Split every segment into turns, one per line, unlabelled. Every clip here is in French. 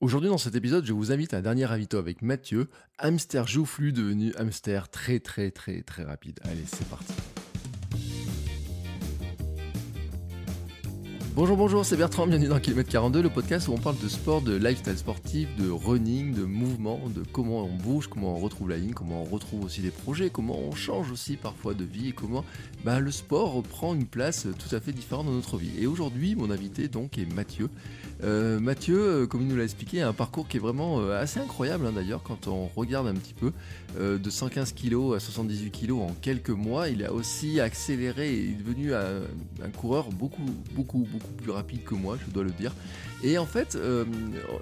Aujourd'hui, dans cet épisode, je vous invite à un dernier ravito avec Mathieu, hamster joufflu devenu hamster très très très très rapide. Allez, c'est parti. Bonjour, bonjour, c'est Bertrand, bienvenue dans Kilomètre 42, le podcast où on parle de sport, de lifestyle sportif, de running, de mouvement, de comment on bouge, comment on retrouve la ligne, comment on retrouve aussi des projets, comment on change aussi parfois de vie et comment bah, le sport prend une place tout à fait différente dans notre vie. Et aujourd'hui, mon invité donc est Mathieu. Euh, Mathieu, euh, comme il nous l'a expliqué, a un parcours qui est vraiment euh, assez incroyable hein, d'ailleurs quand on regarde un petit peu. de 115 kg à 78 kg en quelques mois, il a aussi accéléré et est devenu un, un coureur beaucoup, beaucoup, beaucoup plus rapide que moi, je dois le dire. Et en fait, euh,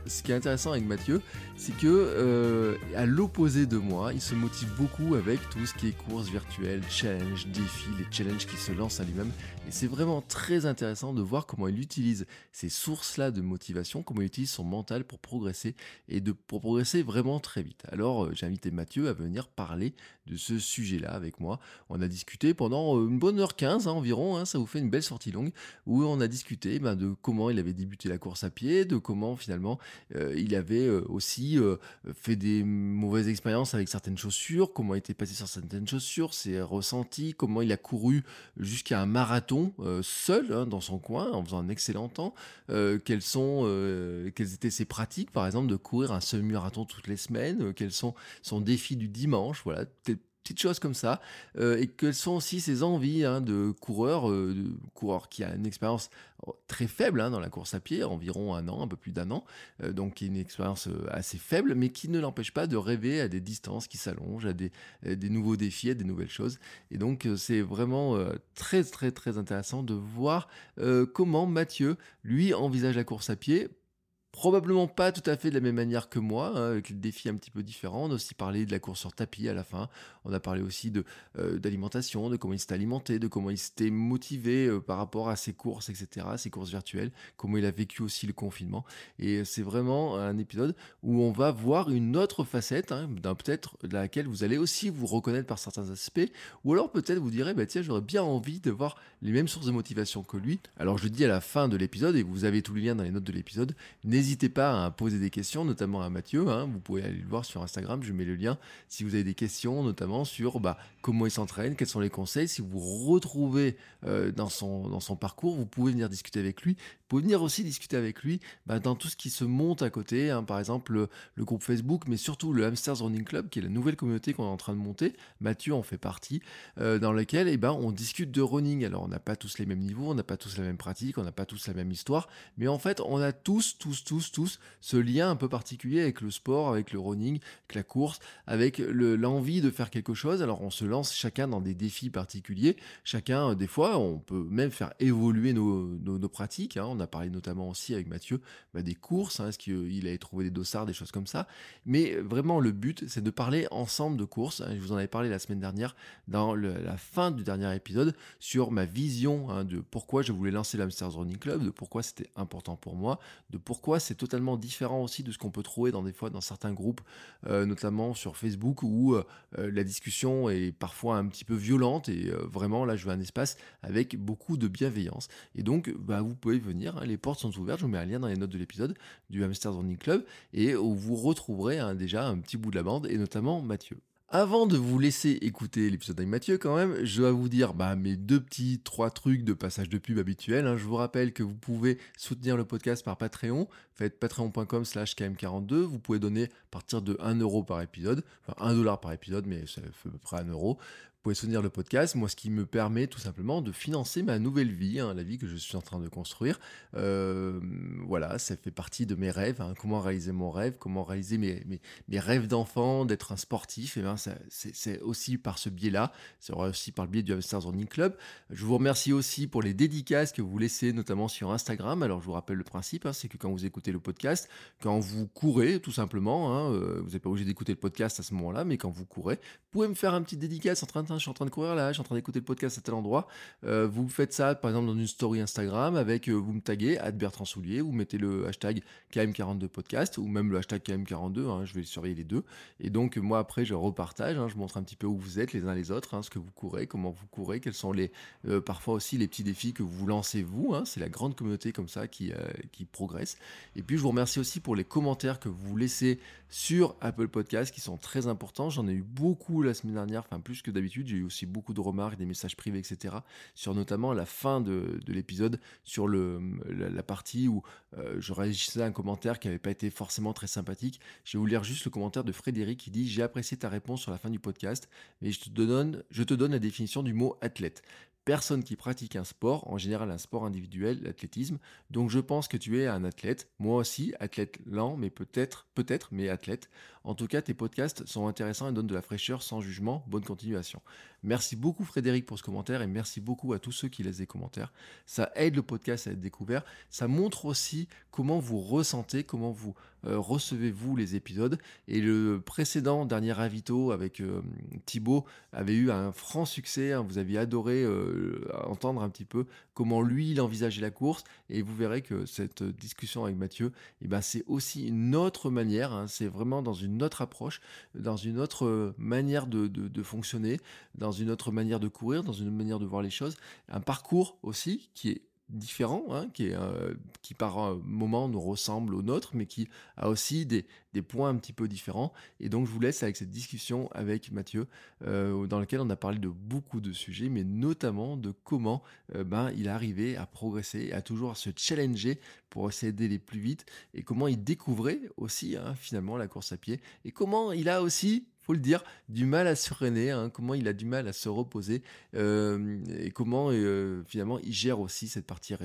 ce qui est intéressant avec Mathieu, c'est que euh, à l'opposé de moi, il se motive beaucoup avec tout ce qui est course virtuelle, challenge, défi, les challenges qui se lancent à lui-même. Et c'est vraiment très intéressant de voir comment il utilise ces sources-là de motivation, comment il utilise son mental pour progresser et de, pour progresser vraiment très vite. Alors, euh, j'ai invité Mathieu à venir parler de ce sujet-là avec moi. On a discuté pendant une bonne heure 15 hein, environ, hein, ça vous fait une belle sortie longue, où on a discuté ben, de comment il avait débuté la course à pied, de comment finalement euh, il avait euh, aussi euh, fait des mauvaises expériences avec certaines chaussures, comment il était passé sur certaines chaussures, ses ressentis, comment il a couru jusqu'à un marathon seul hein, dans son coin en faisant un excellent temps, quelles sont quelles étaient ses pratiques par exemple de courir un semi-marathon toutes les semaines, quels sont son défi du dimanche, voilà, petites choses comme ça, euh, et quelles sont aussi ses envies hein, de coureur, euh, coureur qui a une expérience très faible hein, dans la course à pied, environ un an, un peu plus d'un an, euh, donc une expérience assez faible, mais qui ne l'empêche pas de rêver à des distances qui s'allongent, à des, des, nouveaux défis, à des nouvelles choses. Et donc c'est vraiment très très très intéressant de voir comment Mathieu, lui, envisage la course à pied Probablement pas tout à fait de la même manière que moi, hein, avec des défis un petit peu différents. On a aussi parlé de la course sur tapis à la fin. On a parlé aussi de euh, d'alimentation, de comment il s'était alimenté, de comment il s'était motivé euh, par rapport à ses courses, etc., ses courses virtuelles, comment il a vécu aussi le confinement. Et c'est vraiment un épisode où on va voir une autre facette, hein, d'un peut-être laquelle vous allez aussi vous reconnaître par certains aspects, ou alors peut-être vous direz, bah tiens, j'aurais bien envie de voir les mêmes sources de motivation que lui. Alors je dis à la fin de l'épisode, et vous avez tous les liens dans les notes de l'épisode, n'hésitez N'hésitez pas à poser des questions, notamment à Mathieu. Hein. vous pouvez aller le voir sur Instagram, je mets le lien. Si vous avez des questions, notamment sur bah, comment il s'entraîne, quels sont les conseils. Si vous retrouvez euh, dans, son, dans son parcours, vous pouvez venir discuter avec lui. Pouvez venir aussi discuter avec lui bah, dans tout ce qui se monte à côté. Hein. par exemple, le, groupe Facebook, mais surtout le Hamsters Running Club, qui est la nouvelle communauté qu'on est en train de monter. Mathieu en fait partie, euh, dans laquelle eh ben, on discute de running. Alors, on n'a pas tous les mêmes niveaux, on n'a pas tous la même pratique, on n'a pas tous la même histoire, mais en fait, on a tous, tous, tous tous, ce lien un peu particulier avec le sport, avec le running, avec la course, avec l'envie de faire quelque chose. Alors on se lance chacun dans des défis particuliers. Chacun, euh, des fois, on peut même faire évoluer nos, pratiques. Hein. On a parlé notamment aussi avec Mathieu bah, des courses. Hein. Est-ce qu'il avait trouvé des dossards, des choses comme ça. Mais vraiment, le but, c'est de parler ensemble de courses. Hein. Je vous en avais parlé la semaine dernière dans la fin du dernier épisode sur ma vision de pourquoi je voulais lancer l'Amsterdam Running Club, de pourquoi c'était important pour moi, de pourquoi c'est totalement différent aussi de ce qu'on peut trouver dans des fois dans certains groupes, euh, notamment sur Facebook, où euh, la discussion est parfois un petit peu violente et euh, vraiment là je veux un espace avec beaucoup de bienveillance. Et donc bah, vous pouvez venir, hein, les portes sont ouvertes, je vous mets un lien dans les notes de l'épisode du Hamster Running Club et où vous retrouverez hein, déjà un petit bout de la bande et notamment Mathieu. Avant de vous laisser écouter l'épisode avec Mathieu, quand même, je dois vous dire bah, mes deux petits, trois trucs de passage de pub habituels. Hein. Je vous rappelle que vous pouvez soutenir le podcast par Patreon. Faites patreon.com slash km42. Vous pouvez donner à partir de 1 euro par épisode, enfin 1 dollar par épisode, mais ça fait à peu près 1 euro pouvez soutenir le podcast, moi ce qui me permet tout simplement de financer ma nouvelle vie, hein, la vie que je suis en train de construire. Euh, voilà, ça fait partie de mes rêves, hein. comment réaliser mon rêve, comment réaliser mes, mes, rêves d'enfant, d'être un sportif, et eh ben c'est aussi par ce biais-là, c'est aussi par le biais du Hamsters Running Club. Je vous remercie aussi pour les dédicaces que vous laissez notamment sur Instagram. Alors je vous rappelle le principe, hein, c'est que quand vous écoutez le podcast, quand vous courez tout simplement, euh, vous n'êtes pas obligé d'écouter le podcast à ce moment-là, mais quand vous courez, vous pouvez me faire un petit dédicace en train de je suis en train de courir là, je suis en train d'écouter le podcast à tel endroit. Euh, vous faites ça, par exemple, dans une story Instagram avec, euh, vous me taguez, Bertrand Soulier, vous mettez le hashtag KM42podcast ou même le hashtag KM42, hein, je vais surveiller les deux. Et donc, moi, après, je repartage, hein, je montre un petit peu où vous êtes les uns les autres, hein, ce que vous courez, comment vous courez, quels sont les, euh, parfois aussi les petits défis que vous lancez vous. c'est la grande communauté comme ça qui, qui progresse. Et puis, je vous remercie aussi pour les commentaires que vous laissez sur Apple Podcast qui sont très importants. J'en ai eu beaucoup la semaine dernière, enfin plus que d'habitude. J'ai eu aussi beaucoup de remarques, des messages privés, etc. Sur notamment la fin de, l'épisode, sur la, partie où euh, je réagissais à un commentaire qui n'avait pas été forcément très sympathique. Je vais vous lire juste le commentaire de Frédéric qui dit J'ai apprécié ta réponse sur la fin du podcast, mais je te donne la définition du mot athlète personne qui pratique un sport, en général un sport individuel, l'athlétisme. Donc je pense que tu es un athlète, moi aussi, athlète lent, mais peut-être, peut-être, mais athlète. En tout cas, tes podcasts sont intéressants et donnent de la fraîcheur sans jugement. Bonne continuation. Merci beaucoup Frédéric pour ce commentaire et merci beaucoup à tous ceux qui laissent des commentaires. Ça aide le podcast à être découvert. Ça montre aussi comment vous ressentez, comment vous euh, recevez-vous les épisodes. Et le précédent dernier invito avec euh, Thibaut avait eu un franc succès. Hein. Vous aviez adoré euh, entendre un petit peu comment lui il envisageait la course. Et vous verrez que cette discussion avec Mathieu, eh ben, c'est aussi une autre manière. Hein. C'est vraiment dans une autre approche, dans une autre manière de, fonctionner, une autre manière de courir, dans une manière de voir les choses. Un parcours aussi qui est différent, hein, euh, qui par moment nous ressemble au nôtre, mais qui a aussi des, points un petit peu différents. Et donc je vous laisse avec cette discussion avec Mathieu, euh, dans laquelle on a parlé de beaucoup de sujets, mais notamment de comment euh, ben, il est arrivé à progresser, à toujours se challenger pour essayer d'aller plus vite, et comment il découvrait aussi hein, finalement la course à pied, et comment il a aussi faut le dire, du mal à se freiner, hein, comment il a du mal à se reposer euh, et comment euh, finalement il gère aussi cette partie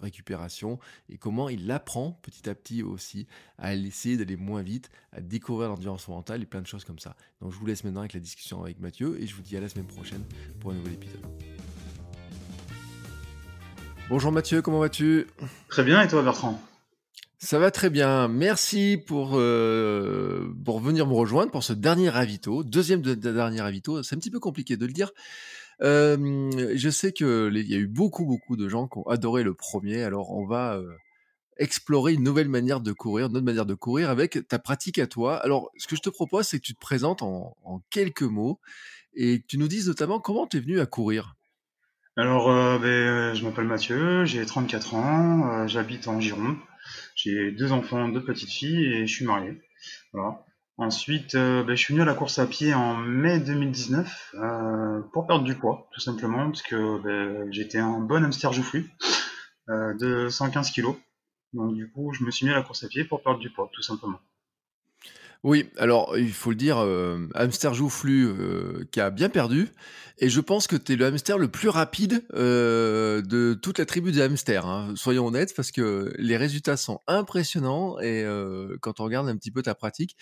récupération et comment il apprend petit à petit aussi à essayer d'aller moins vite, à découvrir l'endurance mentale et plein de choses comme ça. Donc je vous laisse maintenant avec la discussion avec Mathieu et je vous dis à la semaine prochaine pour un nouvel épisode. Bonjour Mathieu, comment vas-tu?
Très bien et toi Bertrand?
Ça va très bien. Merci pour, euh, pour venir me rejoindre pour ce dernier ravito, deuxième de, dernier ravito. C'est un petit peu compliqué de le dire. Euh, je sais qu'il y a eu beaucoup, beaucoup de gens qui ont adoré le premier. Alors, on va euh, explorer une nouvelle manière de courir, une autre manière de courir avec ta pratique à toi. Alors, ce que je te propose, c'est que tu te présentes en, quelques mots et que tu nous dises notamment comment tu es venu à courir.
Alors, ben, je m'appelle Mathieu, j'ai 34 ans, j'habite en Gironde. J'ai deux enfants, deux petites filles et je suis marié. Voilà. Ensuite, euh, ben, je suis venu à la course à pied en mai 2019 euh, pour perdre du poids, tout simplement, parce que ben, j'étais un bon hamster joufflu euh, de 115 kg. Donc du coup, je me suis mis à la course à pied pour perdre du poids, tout simplement.
Oui, alors il faut le dire, euh, hamster joufflu euh, qui a bien perdu, et je pense que tu es le hamster le plus rapide euh, de toute la tribu des hamsters, hein, soyons honnêtes, parce que les résultats sont impressionnants, et quand on regarde un petit peu ta pratique,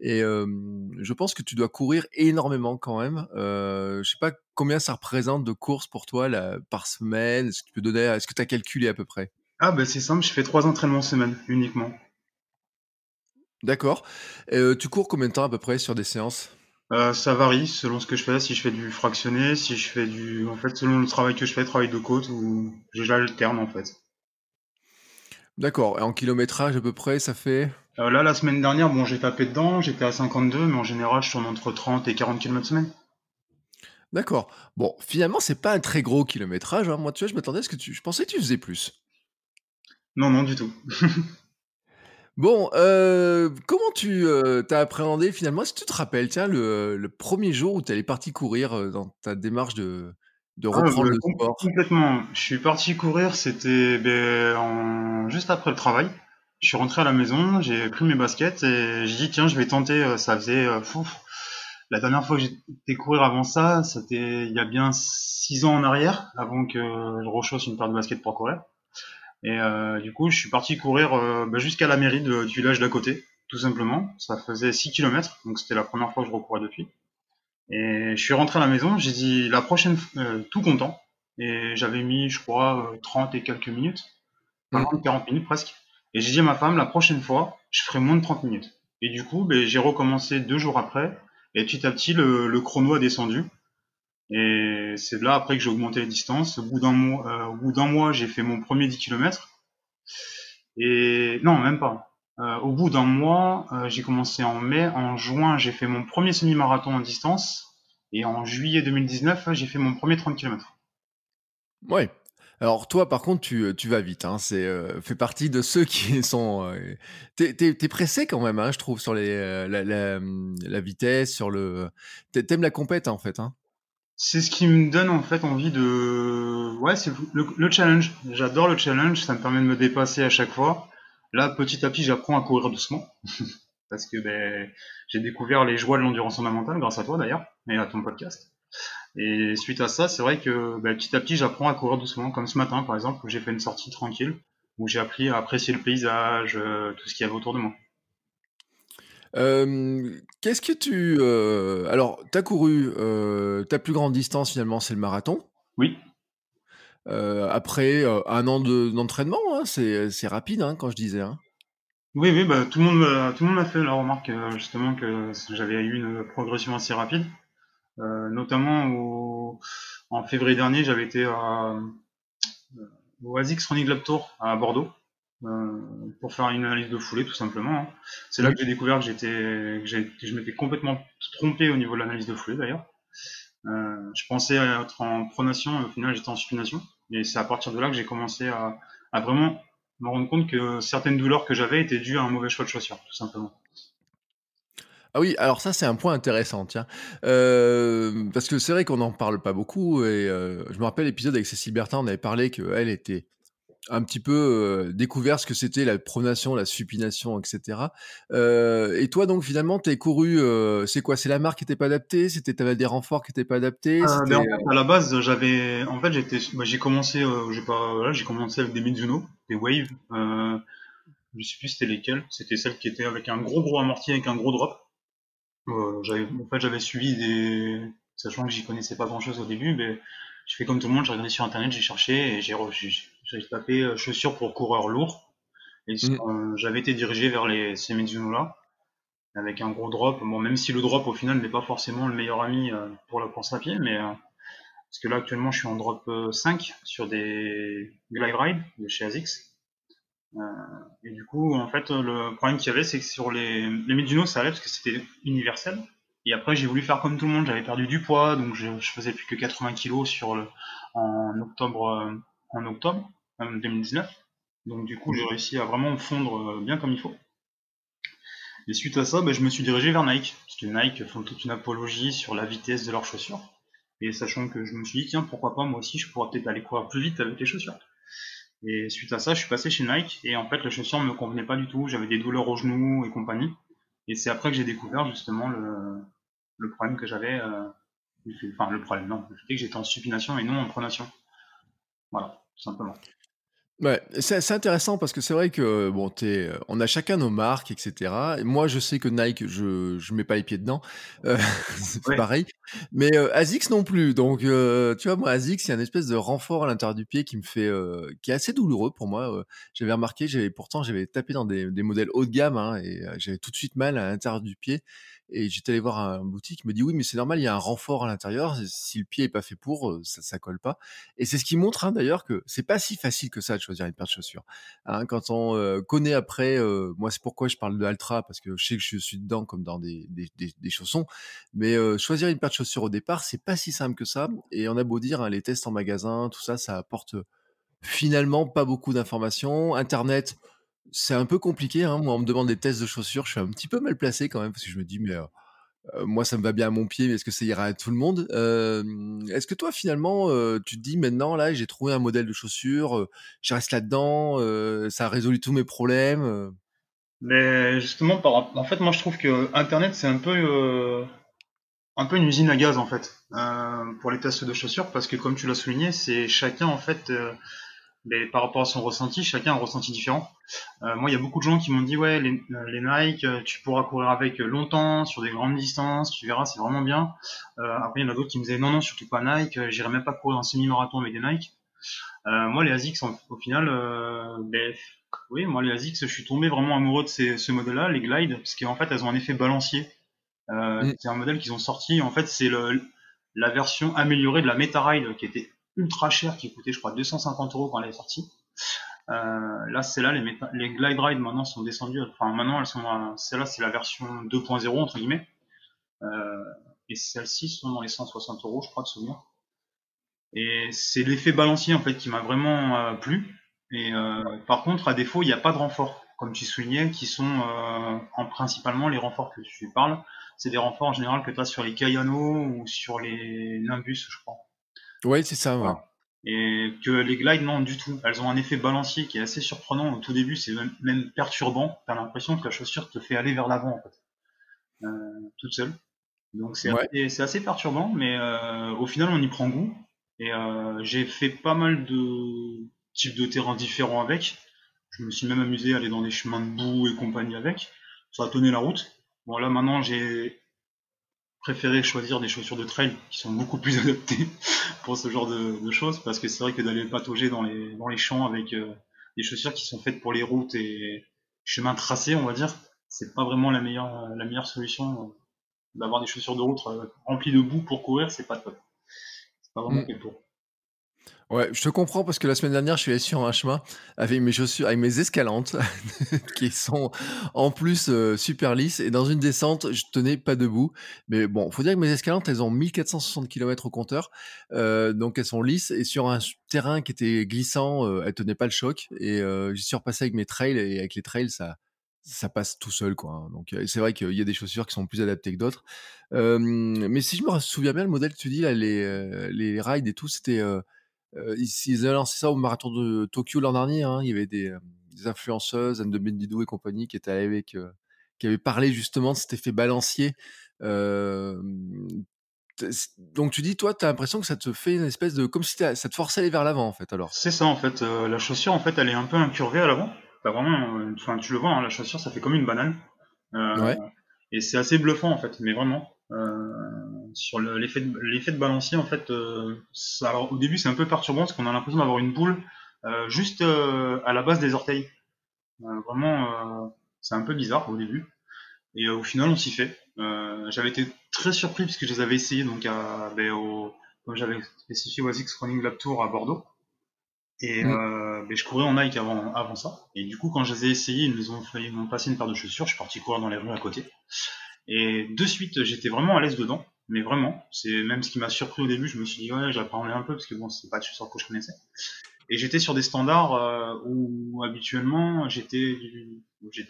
et je pense que tu dois courir énormément quand même. je sais pas combien ça représente de courses pour toi par semaine, est-ce que tu peux donner, est-ce que tu as calculé à peu près?
Ah ben c'est simple, je fais trois entraînements semaine uniquement.
D'accord. Euh, tu cours combien de temps à peu près sur des séances?
Euh, ça varie selon ce que je fais. Si je fais du fractionné, si je fais du. En fait, selon le travail que je fais, travail de côte, ou j'alterne en fait.
D'accord. Et en kilométrage à peu près, ça fait?
Euh, Là, la semaine dernière, bon, j'ai tapé dedans, j'étais à 52, mais en général, je tourne entre 30 et 40 km semaine.
D'accord. Bon, finalement, c'est pas un très gros kilométrage. Hein. Moi, tu vois, je m'attendais à ce que tu. Je pensais que tu faisais plus.
Non, non, du tout.
Bon, euh, comment tu euh, t'as appréhendé finalement Si tu te rappelles, tiens, le, le premier jour où tu allais parti courir euh, dans ta démarche de, de ah, reprendre le sport?
Complètement. Je suis parti courir, c'était ben, juste après le travail. Je suis rentré à la maison, j'ai pris mes baskets et j'ai dit tiens, je vais tenter. Ça faisait la dernière fois que j'étais courir avant ça, c'était il y a bien six ans en arrière, avant que je rechausse une paire de baskets pour courir. Et euh, du coup, je suis parti courir euh, bah, jusqu'à la mairie de, du village d'à côté, tout simplement. Ça faisait 6 km, donc c'était la première fois que je recourais depuis. Et je suis rentré à la maison, j'ai dit la prochaine, euh, tout content. Et j'avais mis, je crois, 30 et quelques minutes, mmh. 40 minutes presque. Et j'ai dit à ma femme, la prochaine fois, je ferai moins de 30 minutes. Et du coup, ben, j'ai recommencé deux jours après. Et petit à petit, le, le chrono a descendu. Et c'est là après que j'ai augmenté les distances. Au bout d'un mois, euh, au bout d'un mois, j'ai fait mon premier 10 km. Et non, même pas. Euh, au bout d'un mois, euh, j'ai commencé en mai. En juin, j'ai fait mon premier semi-marathon en distance. Et en juillet 2019, j'ai fait mon premier 30 km.
Ouais. Alors toi, par contre, tu, vas vite. Hein. C'est fait partie de ceux qui sont. t'es, t'es, pressé quand même, hein, je trouve, sur la, vitesse, sur le. T'aimes la compète en fait. Hein.
C'est ce qui me donne en fait envie de. Ouais, c'est le, challenge. J'adore le challenge, ça me permet de me dépasser à chaque fois. Là, petit à petit, j'apprends à courir doucement. Parce que ben, j'ai découvert les joies de l'endurance fondamentale, grâce à toi d'ailleurs, et à ton podcast. Et suite à ça, c'est vrai que ben, petit à petit, j'apprends à courir doucement. Comme ce matin, par exemple, où j'ai fait une sortie tranquille, où j'ai appris à apprécier le paysage, euh, tout ce qu'il y avait autour de moi.
Qu'est-ce que tu. alors, tu as couru, ta plus grande distance finalement, c'est le marathon.
Oui.
après un an d'entraînement, hein, c'est rapide hein, quand je disais. Hein.
Oui, oui, bah, tout le monde, tout le monde m'a fait la remarque justement que j'avais eu une progression assez rapide, notamment en février dernier, j'avais été à, au ASICS Running Club Tour à Bordeaux. Euh, pour faire une analyse de foulée tout simplement. Hein. C'est là que j'ai découvert que j'étais, que, je m'étais complètement trompé au niveau de l'analyse de foulée d'ailleurs. Euh, je pensais être en pronation et au final j'étais en supination. Et c'est à partir de là que j'ai commencé à, vraiment me rendre compte que certaines douleurs que j'avais étaient dues à un mauvais choix de chaussures, tout simplement.
Ah oui, alors ça c'est un point intéressant, tiens, euh, parce que c'est vrai qu'on n'en parle pas beaucoup et je me rappelle l'épisode avec Cécile Bertin, on avait parlé qu'elle était un petit peu découvert ce que c'était la pronation, la supination, etc. et toi, donc, finalement, tu as couru, c'est quoi? C'est la marque qui n'était pas adaptée? C'était avais des renforts qui n'étaient pas adaptés?
Euh, ben, À la base, j'avais, en fait, j'étais, bah, j'ai commencé, j'ai pas, voilà, j'ai commencé avec des Mizuno, des Wave. Euh, je sais plus c'était lesquels. C'était celles qui étaient avec un gros gros amorti avec un gros drop. j'avais, en fait, j'avais suivi des, sachant que j'y connaissais pas grand chose au début, mais j'ai fait comme tout le monde, j'ai regardé sur internet, j'ai cherché et j'ai j'ai tapé euh, chaussures pour coureurs lourds. Et mm. euh, j'avais été dirigé vers les, ces là avec un gros drop. Bon, même si le drop au final n'est pas forcément le meilleur ami euh, pour la course à pied, mais parce que là actuellement je suis en drop 5 sur des glide ride de chez ASICS. et du coup, en fait, le problème qu'il y avait, c'est que sur les, les Mizuno, ça allait parce que c'était universel. Et après, j'ai voulu faire comme tout le monde. J'avais perdu du poids, donc je, je faisais plus que 80 kg sur le, en octobre, en octobre. 2019. Donc du coup, j'ai réussi à vraiment fondre euh, bien comme il faut. Et suite à ça, ben, je me suis dirigé vers Nike. Parce que Nike font toute une apologie sur la vitesse de leurs chaussures. Et sachant que je me suis dit, tiens, pourquoi pas, moi aussi, je pourrais peut-être aller courir plus vite avec les chaussures. Et suite à ça, je suis passé chez Nike. Et en fait, les chaussures ne me convenaient pas du tout. J'avais des douleurs aux genoux et compagnie. Et c'est après que j'ai découvert justement le, problème que j'avais. Euh, enfin, le problème, non. Le fait que j'étais en supination et non en pronation. Voilà, tout simplement.
Ouais, c'est intéressant parce que c'est vrai que bon, es, euh, on a chacun nos marques, etc. Et moi, je sais que Nike, je je mets pas les pieds dedans, euh, c'est pareil. Mais euh, Asics non plus. Donc, tu vois, moi, Asics, il y a une espèce de renfort à l'intérieur du pied qui me fait, qui est assez douloureux pour moi. j'avais remarqué, j'avais pourtant j'avais tapé dans des, des modèles haut de gamme hein, et j'avais tout de suite mal à l'intérieur du pied. Et j'étais allé voir un boutique, il me dit oui, mais c'est normal, il y a un renfort à l'intérieur. Si le pied est pas fait pour, ça, ça colle pas. Et c'est ce qui montre hein, d'ailleurs que c'est pas si facile que ça de choisir une paire de chaussures. Hein, quand on connaît après, moi c'est pourquoi je parle de Altra parce que je sais que je suis dedans comme dans des, des, des, chaussons. Mais choisir une paire de chaussures au départ, c'est pas si simple que ça. Et on a beau dire, hein, les tests en magasin, tout ça, ça apporte finalement pas beaucoup d'informations. Internet, c'est un peu compliqué. Hein. Moi, on me demande des tests de chaussures. Je suis un petit peu mal placé quand même parce que je me dis, mais moi, ça me va bien à mon pied, mais est-ce que ça ira à tout le monde? Est-ce que toi, finalement, tu te dis maintenant, là, j'ai trouvé un modèle de chaussures, je reste là-dedans, ça a résolu tous mes problèmes
Mais justement, en fait, moi, je trouve que Internet, c'est un peu un peu une usine à gaz en fait euh, pour les tests de chaussures parce que comme tu l'as souligné, c'est chacun en fait euh, mais par rapport à son ressenti, chacun a un ressenti différent. Euh, moi, il y a beaucoup de gens qui m'ont dit ouais, les, les, Nike, tu pourras courir avec longtemps sur des grandes distances, tu verras, c'est vraiment bien. après, il y en a d'autres qui me disaient non, non, surtout pas Nike, j'irai même pas courir un semi-marathon avec des Nike. moi, les Asics, au final, ben, oui, moi les Asics, je suis tombé vraiment amoureux de ces, ce modèle-là, les Glide, parce qu'en fait, elles ont un effet balancier. Euh, mm. C'est un modèle qu'ils ont sorti. En fait, c'est la version améliorée de la MetaRide qui était ultra chère, qui coûtait, je crois, 250 euros quand elle est sortie. Euh, là, c'est là, les, Glide Ride maintenant sont descendues. Enfin, maintenant, elles sont, celle-là, c'est la version 2.0 entre guillemets. Euh, et celles-ci sont dans les 160 euros, je crois, de souvenir. Et c'est l'effet balancier en fait qui m'a vraiment euh, plu. Et euh, par contre, à défaut, il n'y a pas de renfort, comme tu soulignais, qui sont en principalement les renforts que tu parles c'est des renforts en général que tu as sur les Kayano ou sur les Nimbus, je crois.
Oui, c'est ça. Ouais.
Et que les glides, non, du tout. Elles ont un effet balancier qui est assez surprenant. Au tout début, c'est même, perturbant. Tu as l'impression que la chaussure te fait aller vers l'avant, en fait. Euh, toute seule. Donc c'est assez, perturbant, mais euh, au final, on y prend goût. Et euh, j'ai fait pas mal de types de terrains différents avec. Je me suis même amusé à aller dans des chemins de boue et compagnie avec. Ça a tenu la route. Bon, là, maintenant, j'ai préféré choisir des chaussures de trail qui sont beaucoup plus adaptées pour ce genre de, choses, parce que c'est vrai que d'aller patauger dans les, dans les champs avec euh, des chaussures qui sont faites pour les routes et chemins tracés, on va dire, c'est pas vraiment la meilleure, la meilleure solution. D'avoir des chaussures de route euh, remplies de boue pour courir, c'est pas top. C'est pas vraiment mmh. pour.
Ouais, je te comprends parce que la semaine dernière, je suis allé sur un chemin avec mes chaussures, avec mes escalantes, qui sont en plus euh, super lisses. Et dans une descente, je tenais pas debout. Mais bon, faut dire que mes escalantes, elles ont 1460 km au compteur. Euh, donc elles sont lisses. Et sur un terrain qui était glissant, euh, elles tenaient pas le choc. Et euh, j'y suis repassé avec mes trails. Et avec les trails, ça, ça passe tout seul quoi. Hein. Donc c'est vrai qu'il y a des chaussures qui sont plus adaptées que d'autres. mais si je me souviens bien, le modèle que tu dis là, les, les rides et tout, c'était ils, avaient lancé ça au marathon de Tokyo l'an dernier. Hein. Il y avait des, des influenceuses, Anne de Bendidou et compagnie, qui étaient avec, qui avaient parlé justement de cet effet balancier. donc tu dis, toi, tu as l'impression que ça te fait une espèce de... comme si ça te forçait à aller vers l'avant, en fait, alors?
C'est ça, en fait. la chaussure, en fait, elle est un peu incurvée à l'avant. vraiment... Enfin, tu le vois, hein, la chaussure, ça fait comme une banane. ouais. Et c'est assez bluffant, en fait, mais vraiment. Euh, sur l'effet de, l'effet de balancier, en fait, euh, ça, au début c'est un peu perturbant parce qu'on a l'impression d'avoir une boule euh, juste à la base des orteils. vraiment, c'est un peu bizarre au début. Et au final, on s'y fait. j'avais été très surpris puisque je les avais essayés donc à, ben, au, comme j'avais spécifié au Running Lab Tour à Bordeaux. Et mm. ben, je courais en Nike avant, avant ça. Et du coup, quand je les ai essayés, ils m'ont ils m'ont passé une paire de chaussures. Je suis parti courir dans les rues à côté. Et de suite, j'étais vraiment à l'aise dedans. Mais vraiment, c'est même ce qui m'a surpris au début. Je me suis dit, ouais, j'apprenais un peu parce que bon, c'est pas de chaussures que je connaissais. Et j'étais sur des standards euh, où habituellement, j'étais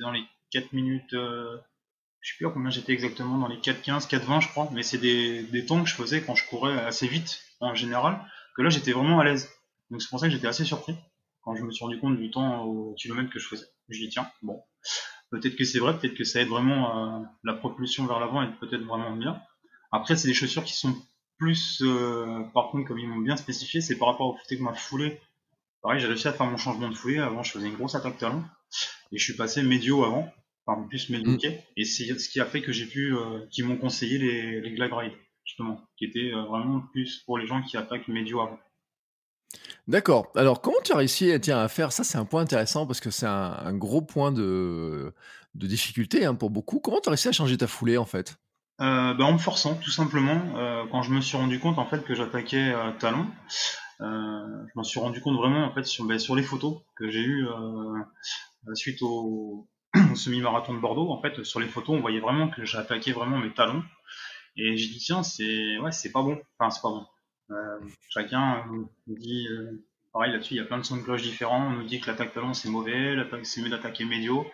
dans les 4 minutes. Euh, je sais plus combien j'étais exactement, dans les 4-15, 4-20 je crois, mais c'est des, des temps que je faisais quand je courais assez vite en général, que là j'étais vraiment à l'aise. Donc c'est pour ça que j'étais assez surpris quand je me suis rendu compte du temps au kilomètre que je faisais. Je dis tiens, bon, Peut-être que c'est vrai, peut-être que ça aide vraiment euh, la propulsion vers l'avant et peut-être vraiment bien. Après, c'est des chaussures qui sont plus, euh, par contre, comme ils m'ont bien spécifié, c'est par rapport au fait que ma foulée. Pareil, j'ai réussi à faire mon changement de foulée. Avant, je faisais une grosse attaque talon et je suis passé médio avant, enfin plus médio mm. Et c'est ce qui a fait que j'ai pu, euh, qui m'ont conseillé les, les glide ride justement, qui étaient vraiment plus pour les gens qui attaquent médio avant.
D'accord. Alors, comment tu as réussi à faire ça C'est un point intéressant parce que c'est un, gros point de, de difficulté hein, pour beaucoup. Comment tu as réussi à changer ta foulée en fait?
Euh, ben, En me forçant, tout simplement. Euh, quand je me suis rendu compte en fait que j'attaquais euh, talon, je m'en suis rendu compte vraiment en fait sur, ben, sur les photos que j'ai eues suite au, semi-marathon de Bordeaux. En fait, sur les photos, on voyait vraiment que j'attaquais vraiment mes talons. Et j'ai dit tiens, c'est ouais, c'est pas bon. Enfin, c'est pas bon. Euh, chacun nous dit, euh, pareil là-dessus, il y a plein de sons de cloche différents. On nous dit que l'attaque talon c'est mauvais, c'est mieux d'attaquer médio.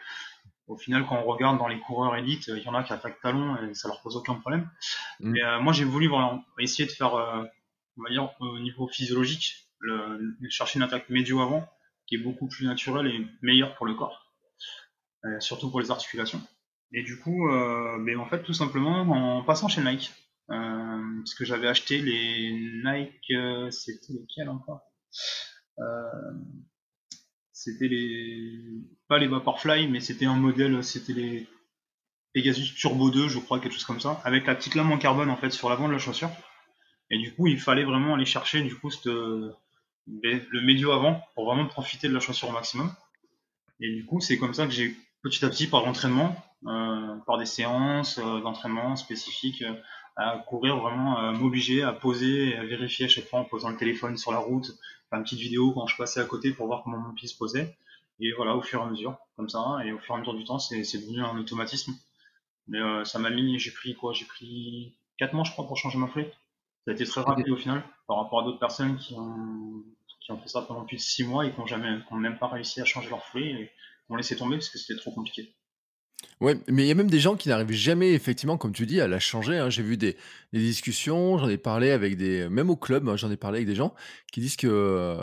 Au final, quand on regarde dans les coureurs élites, il y en a qui attaquent talon et ça leur pose aucun problème. Mm. Mais euh, moi, j'ai voulu essayer de faire, on va dire, au niveau physiologique, le, chercher une attaque médio avant, qui est beaucoup plus naturelle et meilleure pour le corps, surtout pour les articulations. Et du coup, ben, en fait, tout simplement en passant chez Nike, parce que j'avais acheté les Nike, c'était lesquels encore? C'était les pas les Vaporfly, mais c'était un modèle, c'était les Pegasus Turbo 2, je crois, quelque chose comme ça, avec la petite lame en carbone en fait sur l'avant de la chaussure. Et du coup, il fallait vraiment aller chercher du coup le médio avant pour vraiment profiter de la chaussure au maximum. Et du coup, c'est comme ça que j'ai petit à petit, par l'entraînement, euh, par des séances euh, d'entraînement spécifiques, euh, à courir vraiment, m'obliger à poser et à vérifier à chaque fois en posant le téléphone sur la route, faire une petite vidéo quand je passais à côté pour voir comment mon pied se posait. Et voilà, au fur et à mesure, comme ça, et au fur et à mesure du temps, c'est devenu un automatisme. Mais ça m'a mis, j'ai pris quoi? J'ai pris 4 mois, je crois, pour changer ma flé. Ça a été très rapide au final, par rapport à d'autres personnes qui ont, qui ont fait ça pendant plus de 6 mois et qui n'ont jamais, qui même pas réussi à changer leur flé et ont laissé tomber parce que c'était trop compliqué.
Ouais, mais il y a même des gens qui n'arrivent jamais, effectivement, comme tu dis, à la changer. hein. J'ai vu des, des discussions, j'en ai parlé avec des, même au club, hein, j'en ai parlé avec des gens qui disent que euh,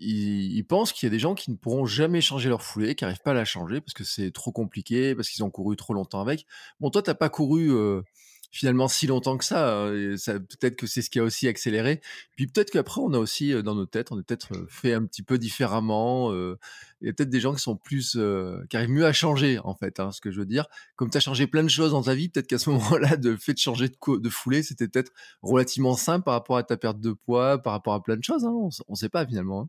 ils, ils pensent qu'il y a des gens qui ne pourront jamais changer leur foulée, qui n'arrivent pas à la changer parce que c'est trop compliqué, parce qu'ils ont couru trop longtemps avec. Bon, toi, t'as pas couru euh, finalement si longtemps que ça. Hein, ça peut-être que c'est ce qui a aussi accéléré. Puis peut-être qu'après, on a aussi dans nos têtes, on est peut-être fait un petit peu différemment. il y a peut-être des gens qui sont plus, qui arrivent mieux à changer, en fait, hein, ce que je veux dire. Comme tu as changé plein de choses dans ta vie, peut-être qu'à ce moment-là, de fait de changer de, de foulée, c'était peut-être relativement simple par rapport à ta perte de poids, par rapport à plein de choses. Hein, on ne sait pas finalement. Hein.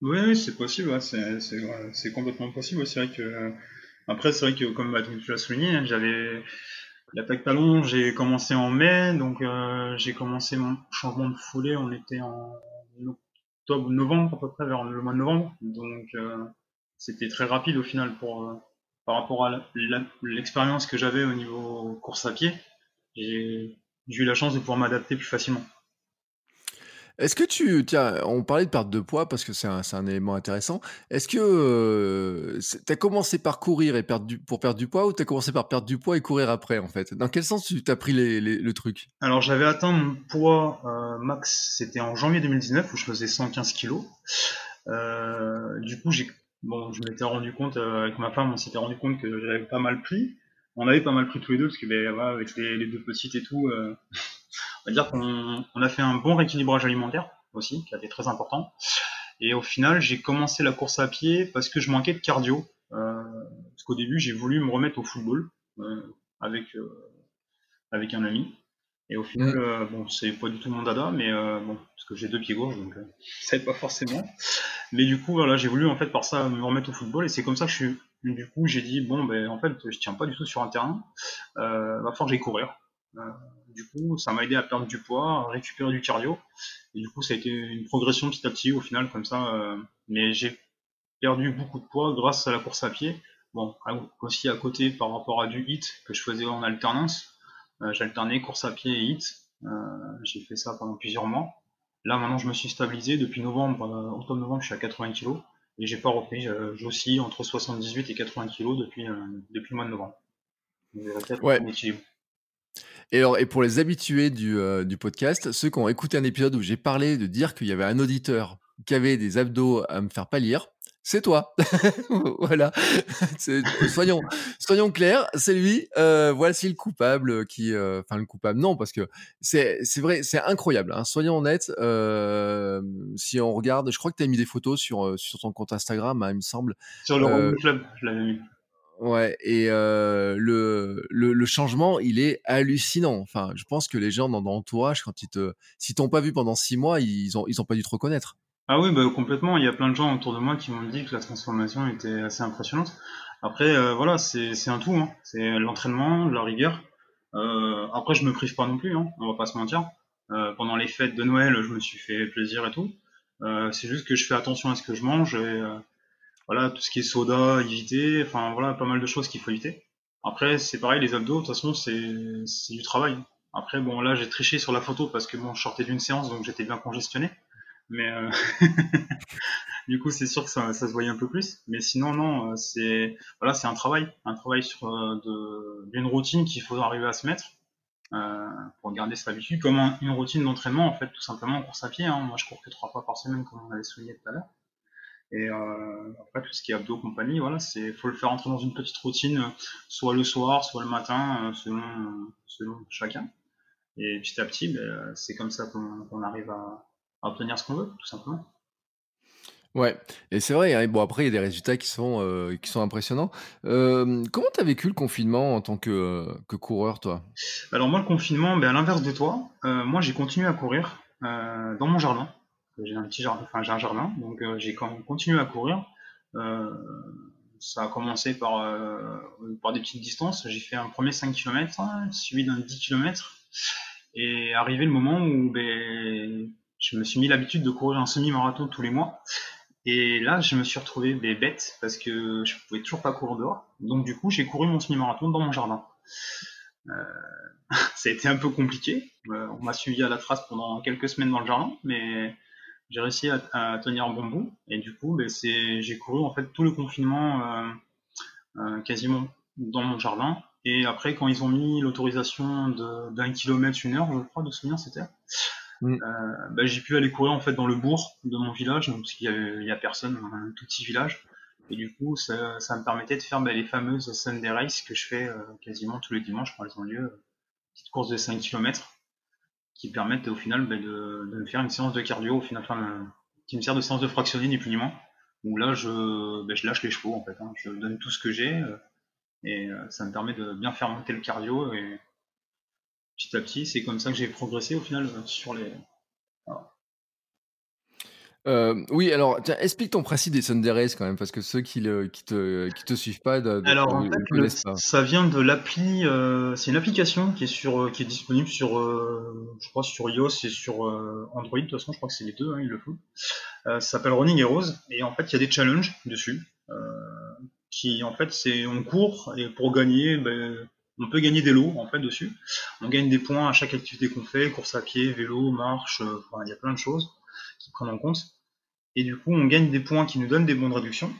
Oui, c'est possible. c'est complètement possible. C'est vrai que après, c'est vrai que comme bah, tu l'as souligné, j'avais L'attaque talon, j'ai commencé en mai, donc euh, j'ai commencé mon changement de foulée, on était en octobre, novembre à peu près, vers le mois de novembre, donc euh, c'était très rapide au final pour euh, par rapport à l'expérience que j'avais au niveau course à pied. J'ai eu la chance de pouvoir m'adapter plus facilement.
Est-ce que tu tiens, on parlait de perte de poids parce que c'est un, élément intéressant. Est-ce que euh, tu as commencé par courir et perdre du, pour perdre du poids ou tu as commencé par perdre du poids et courir après en fait? Dans quel sens tu t'as pris les, le truc?
Alors j'avais atteint mon poids euh, max, c'était en janvier 2019 où je faisais 115 kilos. Euh, du coup, bon, je m'étais rendu compte avec ma femme, on s'était rendu compte que j'avais pas mal pris. On avait pas mal pris tous les deux parce que ben, voilà, avec les, deux petites et tout, on va dire qu'on a fait un bon rééquilibrage alimentaire aussi, qui a été très important. Et au final, j'ai commencé la course à pied parce que je manquais de cardio. Euh, parce qu'au début, j'ai voulu me remettre au football euh, avec euh, avec un ami. Et au final, mm. bon, c'est pas du tout mon dada, mais bon, parce que j'ai deux pieds gauches, donc ça pas forcément. Mais du coup, voilà, j'ai voulu en fait par ça me remettre au football, et c'est comme ça que je suis. Du coup, j'ai dit bon, ben en fait, je tiens pas du tout sur un terrain. va falloir que j'aille courir. Du coup, ça m'a aidé à perdre du poids, à récupérer du cardio. Et du coup, ça a été une progression petit à petit au final, comme ça. Euh, mais j'ai perdu beaucoup de poids grâce à la course à pied. Bon, aussi à côté par rapport à du hit que je faisais en alternance. Euh, j'alternais course à pied et hit. Euh, j'ai fait ça pendant plusieurs mois. Là, maintenant, je me suis stabilisé. Depuis novembre, octobre-novembre, je suis à 80 kg. Et j'ai pas repris. J'oscille entre 78 et 80 kg depuis, depuis le mois de novembre.
Ouais. Et, alors, et pour les habitués du, euh, du podcast, ceux qui ont écouté un épisode où j'ai parlé de dire qu'il y avait un auditeur qui avait des abdos à me faire pâlir, c'est toi. voilà. soyons, soyons clairs, c'est lui. Euh, voici le coupable qui, euh, enfin le coupable, non, parce que c'est, c'est vrai, c'est incroyable. Hein. Soyons honnêtes. Euh, si on regarde, je crois que tu as mis des photos sur sur ton compte Instagram, hein, il me semble.
Sur le Club, je l'avais mis.
Ouais, et euh, le, le, changement, il est hallucinant. Enfin, je pense que les gens dans ton entourage, quand ils te, t'ont pas vu pendant six mois, ils ont, ils ont pas dû te reconnaître.
Ah oui, bah, complètement. Il y a plein de gens autour de moi qui m'ont dit que la transformation était assez impressionnante. Après, euh, voilà, c'est un tout. Hein. C'est l'entraînement, la rigueur. Euh, après, je me prive pas non plus. Hein. On va pas se mentir. Pendant les fêtes de Noël, je me suis fait plaisir et tout. C'est juste que je fais attention à ce que je mange voilà, tout ce qui est soda, éviter, enfin voilà, pas mal de choses qu'il faut éviter. Après, c'est pareil, les abdos, de toute façon, c'est du travail. Après, bon, là, j'ai triché sur la photo parce que bon, je sortais d'une séance, donc j'étais bien congestionné. Mais euh... du coup, c'est sûr que ça, ça, se voyait un peu plus. Mais sinon, non, euh, c'est voilà, c'est un travail, un travail sur euh, d'une routine qu'il faut arriver à se mettre euh, pour garder cette habitude, comme une routine d'entraînement en fait, tout simplement en course à pied. Moi, je cours que trois fois par semaine, comme on avait souligné tout à l'heure. Et euh, après, tout ce qui est abdos, compagnie, voilà, c'est faut le faire entrer dans une petite routine, soit le soir, soit le matin, euh, selon, selon chacun. Et petit à petit, ben, c'est comme ça qu'on arrive à, obtenir ce qu'on veut, tout simplement.
Ouais, et c'est vrai, bon après il y a des résultats qui sont, euh, qui sont impressionnants. comment tu as vécu le confinement en tant que, que coureur, toi?
Alors moi, le confinement, ben, à l'inverse de toi, moi j'ai continué à courir dans mon jardin. J'ai un petit jardin, enfin j'ai un jardin, donc j'ai continué à courir. ça a commencé par, par des petites distances. J'ai fait un premier 5 km, suivi d'un 10 km. Et arrivé le moment où ben, je me suis mis l'habitude de courir un semi-marathon tous les mois. Et là, je me suis retrouvé des bêtes parce que je pouvais toujours pas courir dehors. Donc du coup, j'ai couru mon semi-marathon dans mon jardin. Euh, ça a été un peu compliqué. Euh, on m'a suivi à la trace pendant quelques semaines dans le jardin, mais j'ai réussi à, tenir bon bout. Et du coup, ben, j'ai couru en fait tout le confinement euh, quasiment dans mon jardin. Et après, quand ils ont mis l'autorisation d'un kilomètre une heure, je crois, de souvenir, c'était, mm. euh, bah, j'ai pu aller courir en fait dans le bourg de mon village, parce qu'il y, a personne, un tout petit village. Et du coup, ça, ça me permettait de faire bah, les fameuses Sunday Race que je fais euh, quasiment tous les dimanches quand elles ont lieu, petite course de 5 km, qui permettent au final bah, de, me faire une séance de cardio, au final, enfin, qui me sert de séance de fractionner ni plus ni moins, où là, je, bah, je lâche les chevaux en fait, hein. je donne tout ce que j'ai. Euh, et euh, ça me permet de bien faire monter le cardio. Et petit à petit, c'est comme ça que j'ai progressé au final euh, sur les.
Euh, oui, alors explique ton principe des Sunday Race quand même, parce que ceux qui, le, qui, te, qui te suivent pas,
alors en fait, ça vient de l'appli, c'est une application qui est sur, qui est disponible sur, je crois sur iOS et sur Android. De toute façon, je crois que c'est les deux, hein, ils le font. ça s'appelle Running Heroes et en fait, il y a des challenges dessus qui en fait c'est on court et pour gagner ben, on peut gagner des lots en fait dessus. On gagne des points à chaque activité qu'on fait, course à pied, vélo, marche, euh, il y a plein de choses qui prennent en compte. Et du coup on gagne des points qui nous donnent des bons de réduction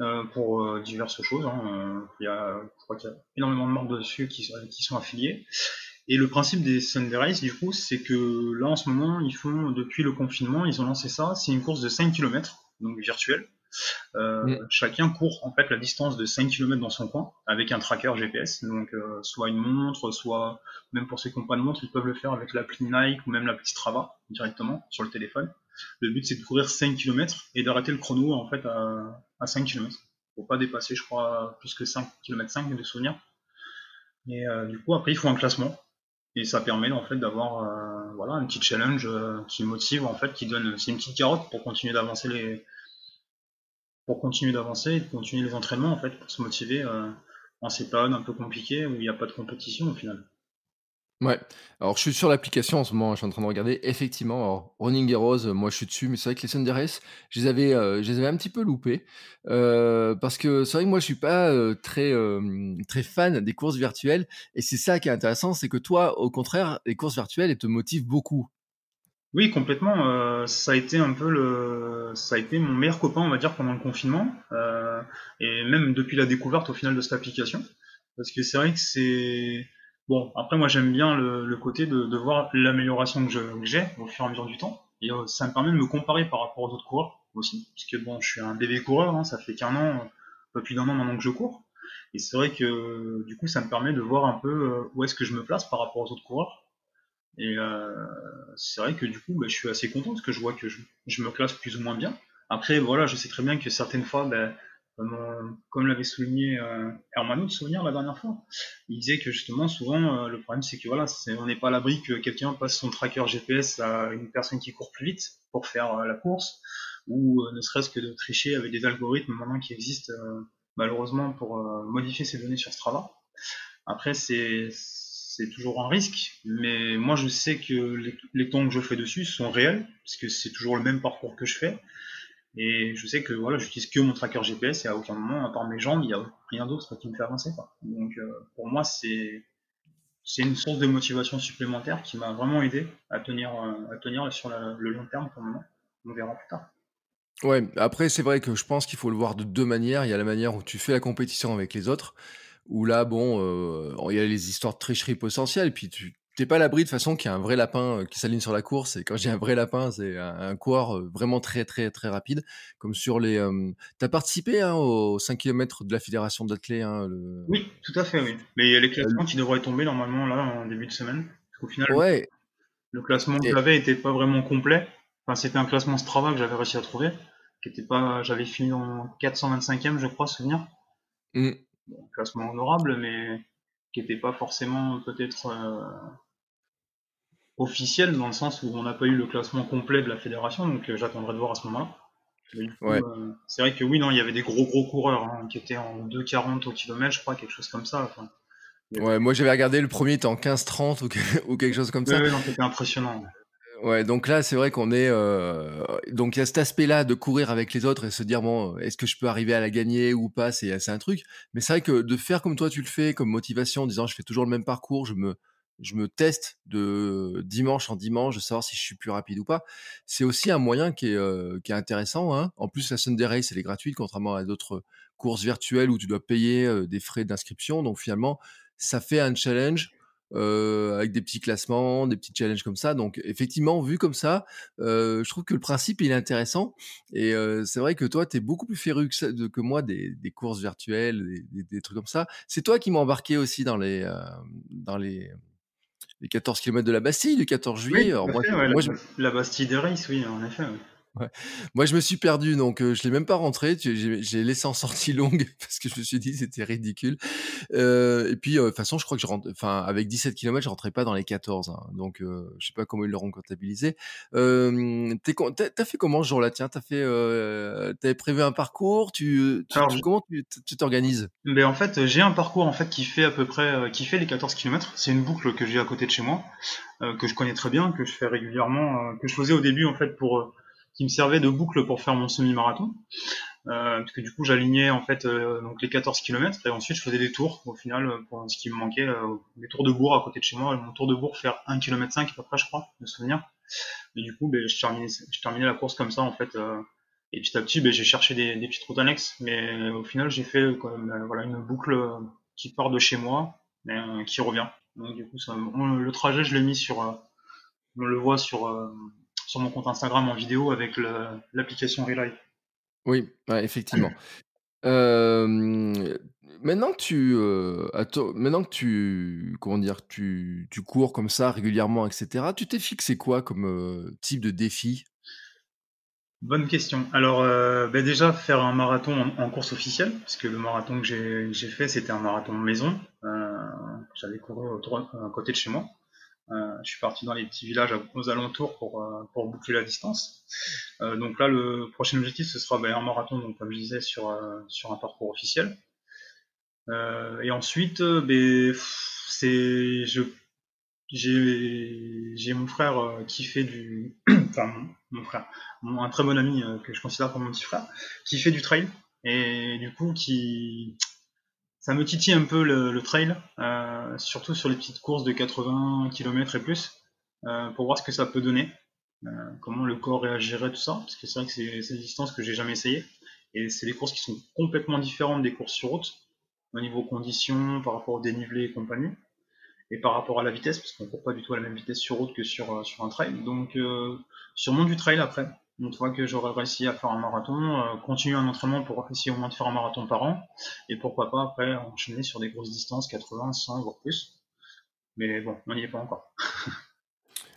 euh, pour euh, diverses choses. Hein. Il y a, je crois qu'il y a énormément de marques dessus qui, qui sont affiliées. Et le principe des Sunday Race, du coup, c'est que là, en ce moment, ils font, depuis le confinement, ils ont lancé ça. C'est une course de 5 km, donc virtuelle, euh. Chacun court en fait la distance de 5 km dans son coin avec un tracker GPS, donc euh, soit une montre, soit même pour ceux qui n'ont pas de montre, ils peuvent le faire avec l'appli Nike ou même l'appli Strava directement sur le téléphone. Le but c'est de courir 5 km et d'arrêter le chrono en fait à, à 5 km. Faut pas dépasser, je crois, plus que 5 km 5 de souvenir. Et euh, du coup après il faut un classement et ça permet en fait d'avoir voilà un petit challenge qui motive en fait, qui donne c'est une petite carotte pour continuer d'avancer les pour continuer d'avancer et de continuer les entraînements en fait pour se motiver euh, en ces périodes un peu compliquées où il n'y a pas de compétition au final.
Ouais, alors je suis sur l'application en ce moment, je suis en train de regarder. Effectivement, alors, Running Heroes, moi je suis dessus, mais c'est vrai que les Race, je les avais, euh, je les avais un petit peu loupés. Euh, parce que c'est vrai que moi je suis pas très, très fan des courses virtuelles. Et c'est ça qui est intéressant, c'est que toi, au contraire, les courses virtuelles, elles te motivent beaucoup.
Oui, complètement. Euh, ça a été un peu le, ça a été mon meilleur copain, on va dire, pendant le confinement, euh, et même depuis la découverte au final de cette application, parce que c'est vrai que c'est bon. Après, moi, j'aime bien le, côté de, voir l'amélioration que j'ai au fur et à mesure du temps, et euh, ça me permet de me comparer par rapport aux autres coureurs aussi, parce que bon, je suis un bébé coureur, hein, ça fait qu'un an, un peu plus d'un an maintenant que je cours, et c'est vrai que du coup, ça me permet de voir un peu où est-ce que je me place par rapport aux autres coureurs et euh, c'est vrai que du coup, bah, je suis assez content parce que je vois que je, me classe plus ou moins bien. Après, voilà, je sais très bien que certaines fois, bah, comme, l'avait souligné euh, Hermano de souvenir la dernière fois, il disait que justement, souvent, euh, le problème c'est que voilà, on n'est pas à l'abri que quelqu'un passe son tracker GPS à une personne qui court plus vite pour faire la course, ou ne serait-ce que de tricher avec des algorithmes maintenant qui existent malheureusement pour modifier ces données sur Strava. Après, c'est c'est toujours un risque, mais moi je sais que les, temps que je fais dessus sont réels, parce que c'est toujours le même parcours que je fais, et je sais que voilà, j'utilise que mon tracker GPS et à aucun moment, à part mes jambes, il n'y a rien d'autre qui me fait avancer. Donc euh, pour moi, c'est c'est une source de motivation supplémentaire qui m'a vraiment aidé à tenir, euh, à tenir sur le long terme pour le moment. On verra plus tard.
Ouais, après c'est vrai que je pense qu'il faut le voir de deux manières. Il y a la manière où tu fais la compétition avec les autres, où là, bon, euh, il y a les histoires de tricherie potentielle, puis tu t'es pas à l'abri de façon qu'il y a un vrai lapin euh, qui s'aligne sur la course. Et quand j'ai un vrai lapin, c'est un, coureur euh, vraiment très, très, très rapide. Comme sur les. tu as participé hein, aux 5 km de la fédération d'athlètes hein,
Oui, tout à fait, oui. Y a les classements qui devraient tomber normalement là en début de semaine. Au final,
Ouais.
le classement que j'avais était pas vraiment complet. Enfin, c'était un classement Strava que j'avais réussi à trouver, qui était pas, j'avais fini en 425e, je crois, souvenir. Bon, classement honorable, mais qui était pas forcément peut-être euh, officiel dans le sens où on n'a pas eu le classement complet de la fédération, donc euh, j'attendrai de voir à ce moment-là.
Ouais.
euh, c'est vrai que oui, non, il y avait des gros gros coureurs hein, qui étaient en 2,40 au kilomètre, je crois, quelque chose comme ça. Enfin,
Ouais, moi j'avais regardé le premier était en 15-30 ou, que- ou quelque chose comme
Ouais,
ça.
ouais, non, c'était impressionnant.
Ouais, donc là, c'est vrai qu'on est. euh, Donc il y a cet aspect-là de courir avec les autres et se dire, bon, est-ce que je peux arriver à la gagner ou pas C'est c'est un truc. Mais c'est vrai que de faire comme toi, tu le fais, comme motivation, en disant, je fais toujours le même parcours, je me, je me teste de dimanche en dimanche, de savoir si je suis plus rapide ou pas. C'est aussi un moyen qui est, euh, qui est intéressant. Hein. En plus, la Sunday Race, elle est gratuite, contrairement à d'autres courses virtuelles où tu dois payer euh, des frais d'inscription. Donc finalement, ça fait un challenge euh, avec des petits classements, des petits challenges comme ça. Donc effectivement, vu comme ça, euh, je trouve que le principe il est intéressant. Et euh, c'est vrai que toi, tu es beaucoup plus féru que, que moi des, des courses virtuelles, des, des- des trucs comme ça. C'est toi qui m'as embarqué aussi dans les, euh, dans les, les 14 km de la Bastille du 14
Oui,
juillet.
tout
Alors moi,
fait, ouais,
moi,
la,
je,
la Bastille des Races, oui, en effet. Ouais.
moi, je me suis perdu, donc euh, je l'ai même pas rentré. J'ai laissé en sortie longue parce que je me suis dit c'était ridicule. Euh, et puis, euh, de toute façon, je crois que je rentre, enfin, avec 17 km, je rentrais pas dans les 14. hein. donc, euh, je sais pas comment ils l'auront comptabilisé. Euh, T'as fait comment ce jour-là? Tiens, t'as fait, euh, t'avais prévu un parcours? Tu, tu-
Alors,
comment tu t'organises?
Mais en fait, j'ai un parcours en fait qui fait à peu près, euh, qui fait les 14 km. C'est une boucle que j'ai à côté de chez moi, euh, que je connais très bien, que je fais régulièrement, euh, que je faisais au début en fait pour, euh, qui me servait de boucle pour faire mon semi-marathon. Euh, parce que du coup, j'alignais en fait euh, donc les 14 km et ensuite je faisais des tours. Au final, euh, pour ce qui me manquait, euh, des tours de bourg à côté de chez moi. Mon tour de bourg faire 1 km 5 à peu près, je crois, de souvenir. Et du coup, ben, je terminais, je terminais la course comme ça en fait. euh, et petit à petit, ben, j'ai cherché des, des petites routes annexes, mais au final, j'ai fait euh, quand même, euh, voilà, une boucle euh, qui part de chez moi, mais euh, qui revient. Donc du coup, ça, le trajet, je l'ai mis sur, euh, on le voit sur, euh, sur mon compte Instagram en vidéo avec l'application Relive.
Oui, ouais, effectivement. Euh, maintenant que tu, euh, attends, maintenant que tu, comment dire, tu, tu cours comme ça régulièrement, etc. Tu t'es fixé quoi comme euh, type de défi?
Bonne question. Alors, ben déjà, faire un marathon en, en course officielle, parce que le marathon que j'ai fait, c'était un marathon maison. J'avais couru autour, à côté de chez moi. Euh, je suis parti dans les petits villages aux alentours pour, euh, pour boucler la distance. Euh, donc là, le prochain objectif, ce sera ben, un marathon, donc comme je disais, sur, euh, sur un parcours officiel. Euh, et ensuite, euh, ben, c'est, je, j'ai, j'ai mon frère qui fait du, enfin mon, frère, un très bon ami que je considère comme mon petit frère, qui fait du trail et du coup qui, ça me titille un peu le, le trail, euh, surtout sur les petites courses de 80 km et plus, euh, pour voir ce que ça peut donner, euh, comment le corps réagirait tout ça, parce que c'est vrai que c'est des distances que j'ai jamais essayé et c'est des courses qui sont complètement différentes des courses sur route au niveau conditions, par rapport au dénivelé et compagnie, et par rapport à la vitesse, parce qu'on court pas du tout à la même vitesse sur route que sur, euh, sur un trail. Donc, euh, sûrement du trail après. Une fois que j'aurai réussi à faire un marathon, euh, continuer un entraînement pour essayer au moins de faire un marathon par an, et pourquoi pas après enchaîner sur des grosses distances, 80, 100, voire plus. Mais bon, on n'y est pas encore.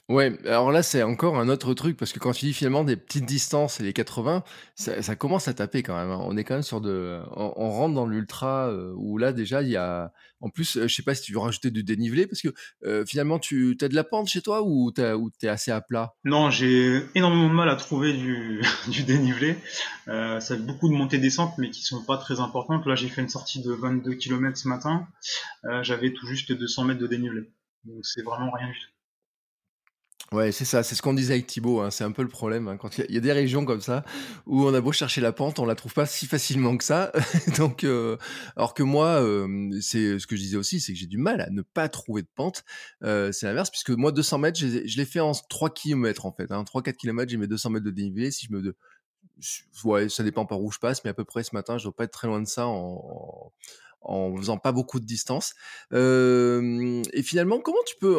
Ouais, alors là, c'est encore un autre truc, parce que quand tu dis finalement des petites distances et les 80, ça, ça commence à taper quand même. hein. On est quand même sur de. On, rentre dans l'ultra, euh, où là, déjà, il y a. En plus, euh, je sais pas si tu veux rajouter du dénivelé, parce que euh, finalement, tu as de la pente chez toi ou tu es assez à plat?
Non, j'ai énormément de mal à trouver du, du dénivelé. Euh, ça fait beaucoup de montées-descentes, mais qui sont pas très importantes. Là, j'ai fait une sortie de 22 km ce matin. Euh, J'avais tout juste 200 mètres de dénivelé. Donc c'est vraiment rien du tout.
Ouais, c'est ça, c'est ce qu'on disait avec Thibaut, hein, c'est un peu le problème. hein, quand il y, a- des régions comme ça où on a beau chercher la pente, on la trouve pas si facilement que ça. Donc, euh, alors que moi, euh, c'est ce que je disais aussi, c'est que j'ai du mal à ne pas trouver de pente. Euh, c'est l'inverse, puisque moi, 200 mètres, je, l'ai fait en 3 km en fait. Hein, 3-4 km, j'ai mes 200 mètres de dénivelé. Si je me. Ouais, ça dépend par où je passe, mais à peu près ce matin, je dois pas être très loin de ça en, en faisant pas beaucoup de distance. Et finalement, comment tu peux,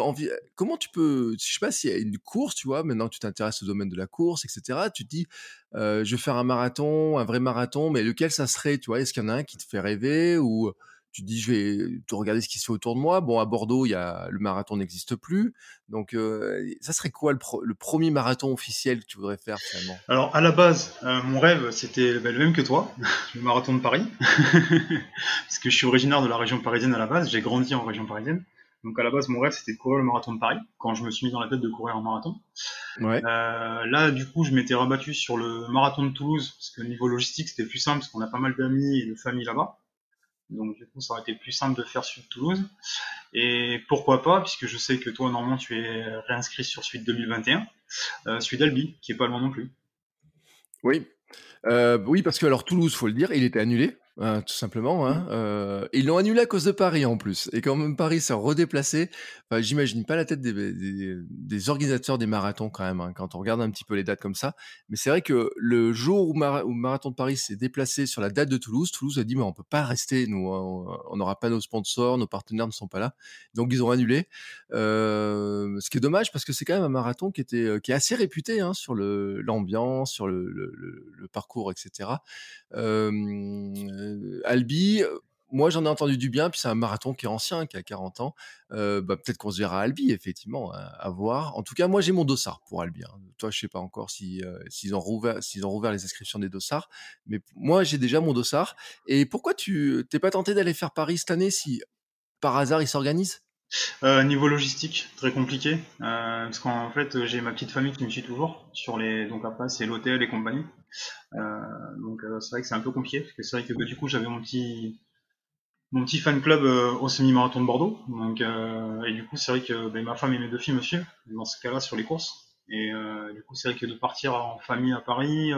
comment tu peux, je sais pas s'il y a une course, tu vois, maintenant que tu t'intéresses au domaine de la course, etc. Tu te dis, je vais faire un marathon, un vrai marathon, mais lequel ça serait, tu vois? Est-ce qu'il y en a un qui te fait rêver ou tu dis je vais te regarder ce qui se fait autour de moi. Bon, à Bordeaux, il y a le marathon n'existe plus. Donc, ça serait quoi le, premier marathon officiel que tu voudrais faire finalement?
Alors, à la base, mon rêve, c'était ben, le même que toi, le marathon de Paris. Parce que je suis originaire de la région parisienne à la base, j'ai grandi en région parisienne. Donc à la base, mon rêve, c'était de courir le marathon de Paris, quand je me suis mis dans la tête de courir un marathon. Ouais. Euh, là, du coup, je m'étais rabattu sur le marathon de Toulouse, parce que niveau logistique, c'était plus simple, parce qu'on a pas mal d'amis et de familles là-bas. Donc du coup, ça aurait été plus simple de faire Suite Toulouse. Et pourquoi pas, puisque je sais que toi, normalement, tu es réinscrit sur Suite 2021, euh, Suite Albi, qui est pas loin non plus.
Oui, euh, oui, parce que alors Toulouse, faut le dire, il était annulé. Hein, tout simplement. Hein. Mmh. Euh, ils l'ont annulé à cause de Paris en plus. Et quand même Paris s'est redéplacé, j'imagine pas la tête des, organisateurs des marathons quand même, hein, quand on regarde un petit peu les dates comme ça. Mais c'est vrai que le jour où, le Marathon de Paris s'est déplacé sur la date de Toulouse, Toulouse a dit mais on peut pas rester, nous, on n'aura pas nos sponsors, nos partenaires ne sont pas là. Donc ils ont annulé. Euh, ce qui est dommage parce que c'est quand même un marathon qui était euh, qui est assez réputé sur l'ambiance, sur le, le, parcours, etc. Euh, Albi, moi j'en ai entendu du bien, puis c'est un marathon qui est ancien, qui a 40 ans. Euh, bah, peut-être qu'on se verra à Albi, effectivement, à, voir. En tout cas, moi j'ai mon dossard pour Albi. Hein. Toi, je sais pas encore si euh, s'ils ont rouvert, les inscriptions des dossards, mais moi j'ai déjà mon dossard. Et pourquoi tu t'es pas tenté d'aller faire Paris cette année si par hasard il s'organise?
Niveau logistique, très compliqué, parce qu'en fait j'ai ma petite famille qui me suit toujours sur les, donc après c'est l'hôtel et compagnie. Euh, donc euh, c'est vrai que c'est un peu compliqué, parce que c'est vrai que bah, du coup j'avais mon petit mon petit fan club euh, au semi-marathon de Bordeaux. Donc, et du coup, c'est vrai que bah, ma femme et mes deux filles me suivent dans ce cas-là sur les courses. Et du coup, c'est vrai que de partir en famille à Paris,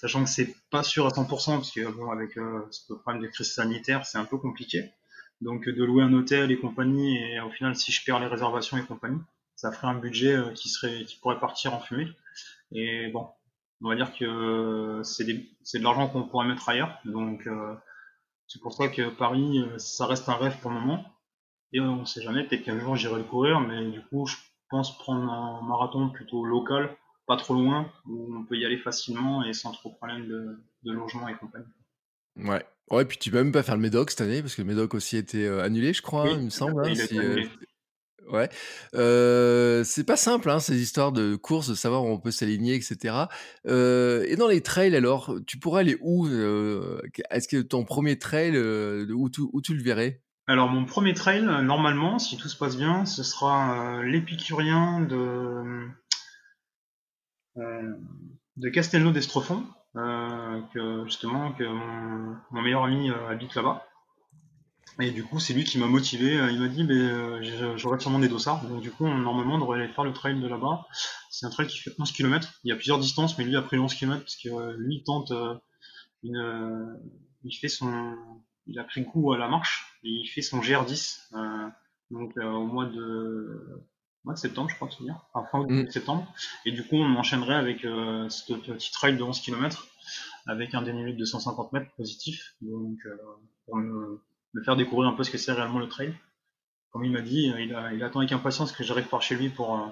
sachant que c'est pas sûr à 100%, parce que bon, avec ce problème de crise sanitaire, c'est un peu compliqué. Donc, de louer un hôtel et compagnie, et au final, si je perds les réservations et compagnie, ça ferait un budget qui serait, qui pourrait partir en fumée. Et bon, on va dire que c'est de l'argent qu'on pourrait mettre ailleurs. Donc euh, c'est pour ça que Paris, euh, ça reste un rêve pour le moment. Et on ne sait jamais, peut-être qu'un jour j'irai le courir, mais du coup je pense prendre un marathon plutôt local, pas trop loin, où on peut y aller facilement et sans trop problème de, logement et compagnie.
Ouais. Ouais, puis tu peux même pas faire le Médoc cette année, parce que le Médoc aussi a été euh, annulé, je crois, il me semble. Hein, Ouais, c'est pas simple, hein, ces histoires de courses, de savoir où on peut s'aligner, etc. et dans les trails, alors, tu pourrais aller où Est-ce que ton premier trail, où tu, le verrais?
Alors, mon premier trail, normalement, si tout se passe bien, ce sera l'épicurien de, de Castelnau que justement, que mon meilleur ami habite là-bas. Et du coup, c'est lui qui m'a motivé. Euh, il m'a dit, mais euh, j'aurais sûrement des dossards. Donc du coup, normalement, on devrait aller faire le trail de là-bas. C'est un trail qui fait 11 km. Il y a plusieurs distances, mais lui a pris 11 km parce que euh, lui il tente une, il fait son, il a pris goût à la marche et il fait son GR10. donc au mois de mois de septembre, je crois te dire, enfin fin mm. septembre. Et du coup, on enchaînerait avec ce petit trail de 11 km avec un dénivelé de 250 mètres positif. Donc, pour me faire découvrir un peu ce que c'est réellement le trail. Comme il m'a dit, euh, il, attend avec impatience que j'arrive par chez lui pour, euh,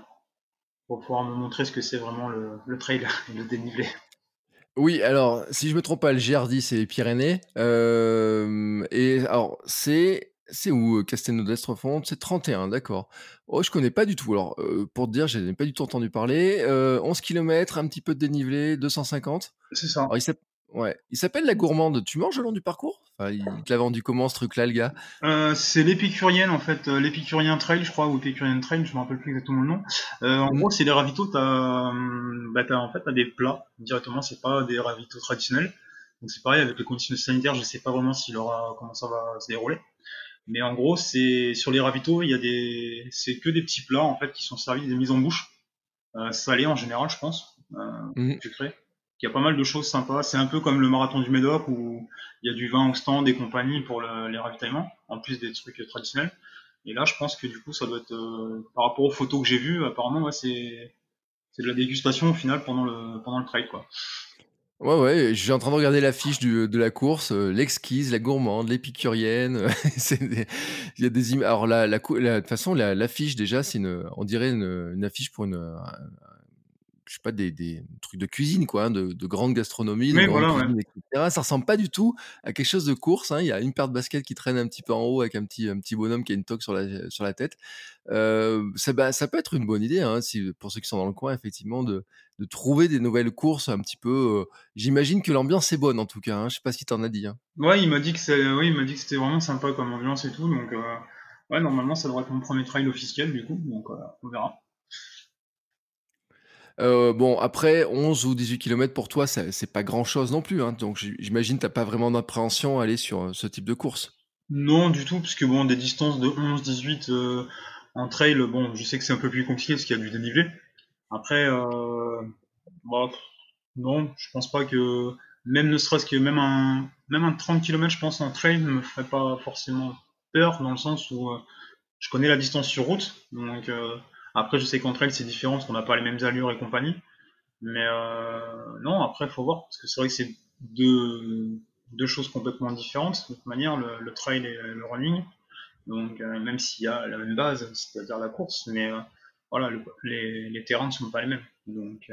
pour pouvoir me montrer ce que c'est vraiment le, trail et le dénivelé.
Oui, alors, si je me trompe pas, le GR10, c'est les Pyrénées. Euh, et alors, c'est. C'est où Castelnau d'Estrefond C'est 31, d'accord. Oh, je connais pas du tout. Alors, pour te dire, j'ai pas du tout entendu parler. 11 km, un petit peu de dénivelé, 250.
C'est ça. Alors,
Ouais. Il s'appelle la gourmande. Tu manges le long du parcours? Enfin, Il te l'a vendu comment ce truc-là, le gars?
Euh, C'est l'épicurienne en fait, euh, l'épicurien trail, je crois, ou l'épicurien trail, je me rappelle plus exactement le nom. Euh, en mm. gros, c'est des ravitaux. T'as, bah, as, en fait, as des plats directement. C'est pas des ravitaux traditionnels. Donc c'est pareil avec les conditions sanitaires. Je sais pas vraiment s'il aura comment ça va se dérouler. Mais en gros, c'est sur les ravitaux, il y a des, c'est que des petits plats en fait qui sont servis des mises en bouche, euh, salés en général, je pense, euh, mm. sucrés il y a pas mal de choses sympas. C'est un peu comme le marathon du Médoc où il y a du vin au stand, des compagnies pour les ravitaillements, en plus des trucs traditionnels. Et là, je pense que du coup, ça doit être, euh, par rapport aux photos que j'ai vues, apparemment, c'est, c'est de la dégustation au final pendant le, pendant le trail, quoi.
Ouais, ouais, je suis en train de regarder l'affiche de la course, euh, l'exquise, la gourmande, l'épicurienne. Il y a des images. Alors, la, la, de toute façon, l'affiche, déjà, c'est on dirait une, affiche pour une, je sais pas, des, des trucs de cuisine, quoi, hein, de, de grande gastronomie, de
Oui,
grande
voilà, ouais.
cuisine, etc. Ça ressemble pas du tout à quelque chose de course. hein. Il y a une paire de baskets qui traîne un petit peu en haut avec un petit, un petit bonhomme qui a une toque sur la, sur la tête. Euh, ça, bah, ça peut être une bonne idée, hein, si, pour ceux qui sont dans le coin, effectivement, de, de trouver des nouvelles courses un petit peu. euh, J'imagine que l'ambiance est bonne, en tout cas. Je sais pas si t'en as dit.
Ouais, il m'a dit que c'est, oui, il m'a dit que c'était vraiment sympa comme ambiance et tout, donc euh, ouais, normalement ça devrait être mon premier trail officiel du coup, donc on verra.
Euh, bon, après, 11 ou 18 km pour toi, c'est pas grand chose non plus. Hein. Donc, j'imagine que t'as pas vraiment d'appréhension à aller sur euh, ce type de course.
Non, du tout, parce que bon, des distances de 11-18 euh, en trail, bon, je sais que c'est un peu plus compliqué parce qu'il y a du dénivelé. Après, euh, bah, non, je pense pas que, même ne serait-ce que même un, même un 30 km, je pense, en trail ne me ferait pas forcément peur, dans le sens où je connais la distance sur route, donc après, je sais qu'en trail c'est différent parce qu'on n'a pas les mêmes allures et compagnie. Mais euh, non, après, faut voir, parce que c'est vrai que c'est deux, choses complètement différentes, de toute manière, le, trail et le running. Donc, euh, même s'il y a la même base, c'est-à-dire la course, mais euh, voilà, le- les, terrains ne sont pas les mêmes. Donc,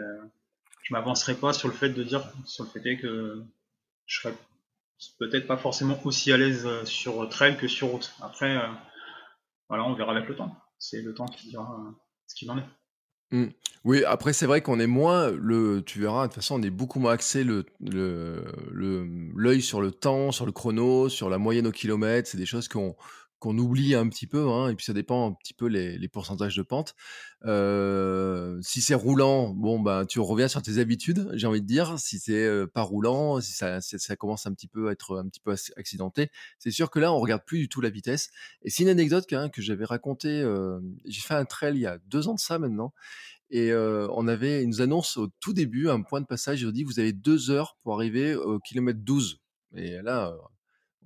je m'avancerai pas sur le fait de dire, sur le fait que je serais peut-être pas forcément aussi à l'aise sur trail que sur route. Après, voilà, on verra avec le temps. C'est le temps qui dira ce qu'il en est.
Mm. Oui, après, c'est vrai qu'on est moins, le, tu verras, de toute façon, on est beaucoup moins axé le- l'œil sur le temps, sur le chrono, sur la moyenne au kilomètre. C'est des choses qu'on qu'on oublie un petit peu, hein, et puis ça dépend un petit peu les, pourcentages de pente. Si c'est roulant, bon, ben, tu reviens sur tes habitudes, j'ai envie de dire. Si c'est pas roulant, si ça, commence un petit peu à être un petit peu ac- accidenté, c'est sûr que là, on regarde plus du tout la vitesse. Et c'est une anecdote que j'avais racontée. j'ai fait un trail il y a deux ans de ça maintenant. Et on avait, ils nous annonce au tout début un point de passage. Ils nous dit vous avez deux heures pour arriver au kilomètre 12. Et là,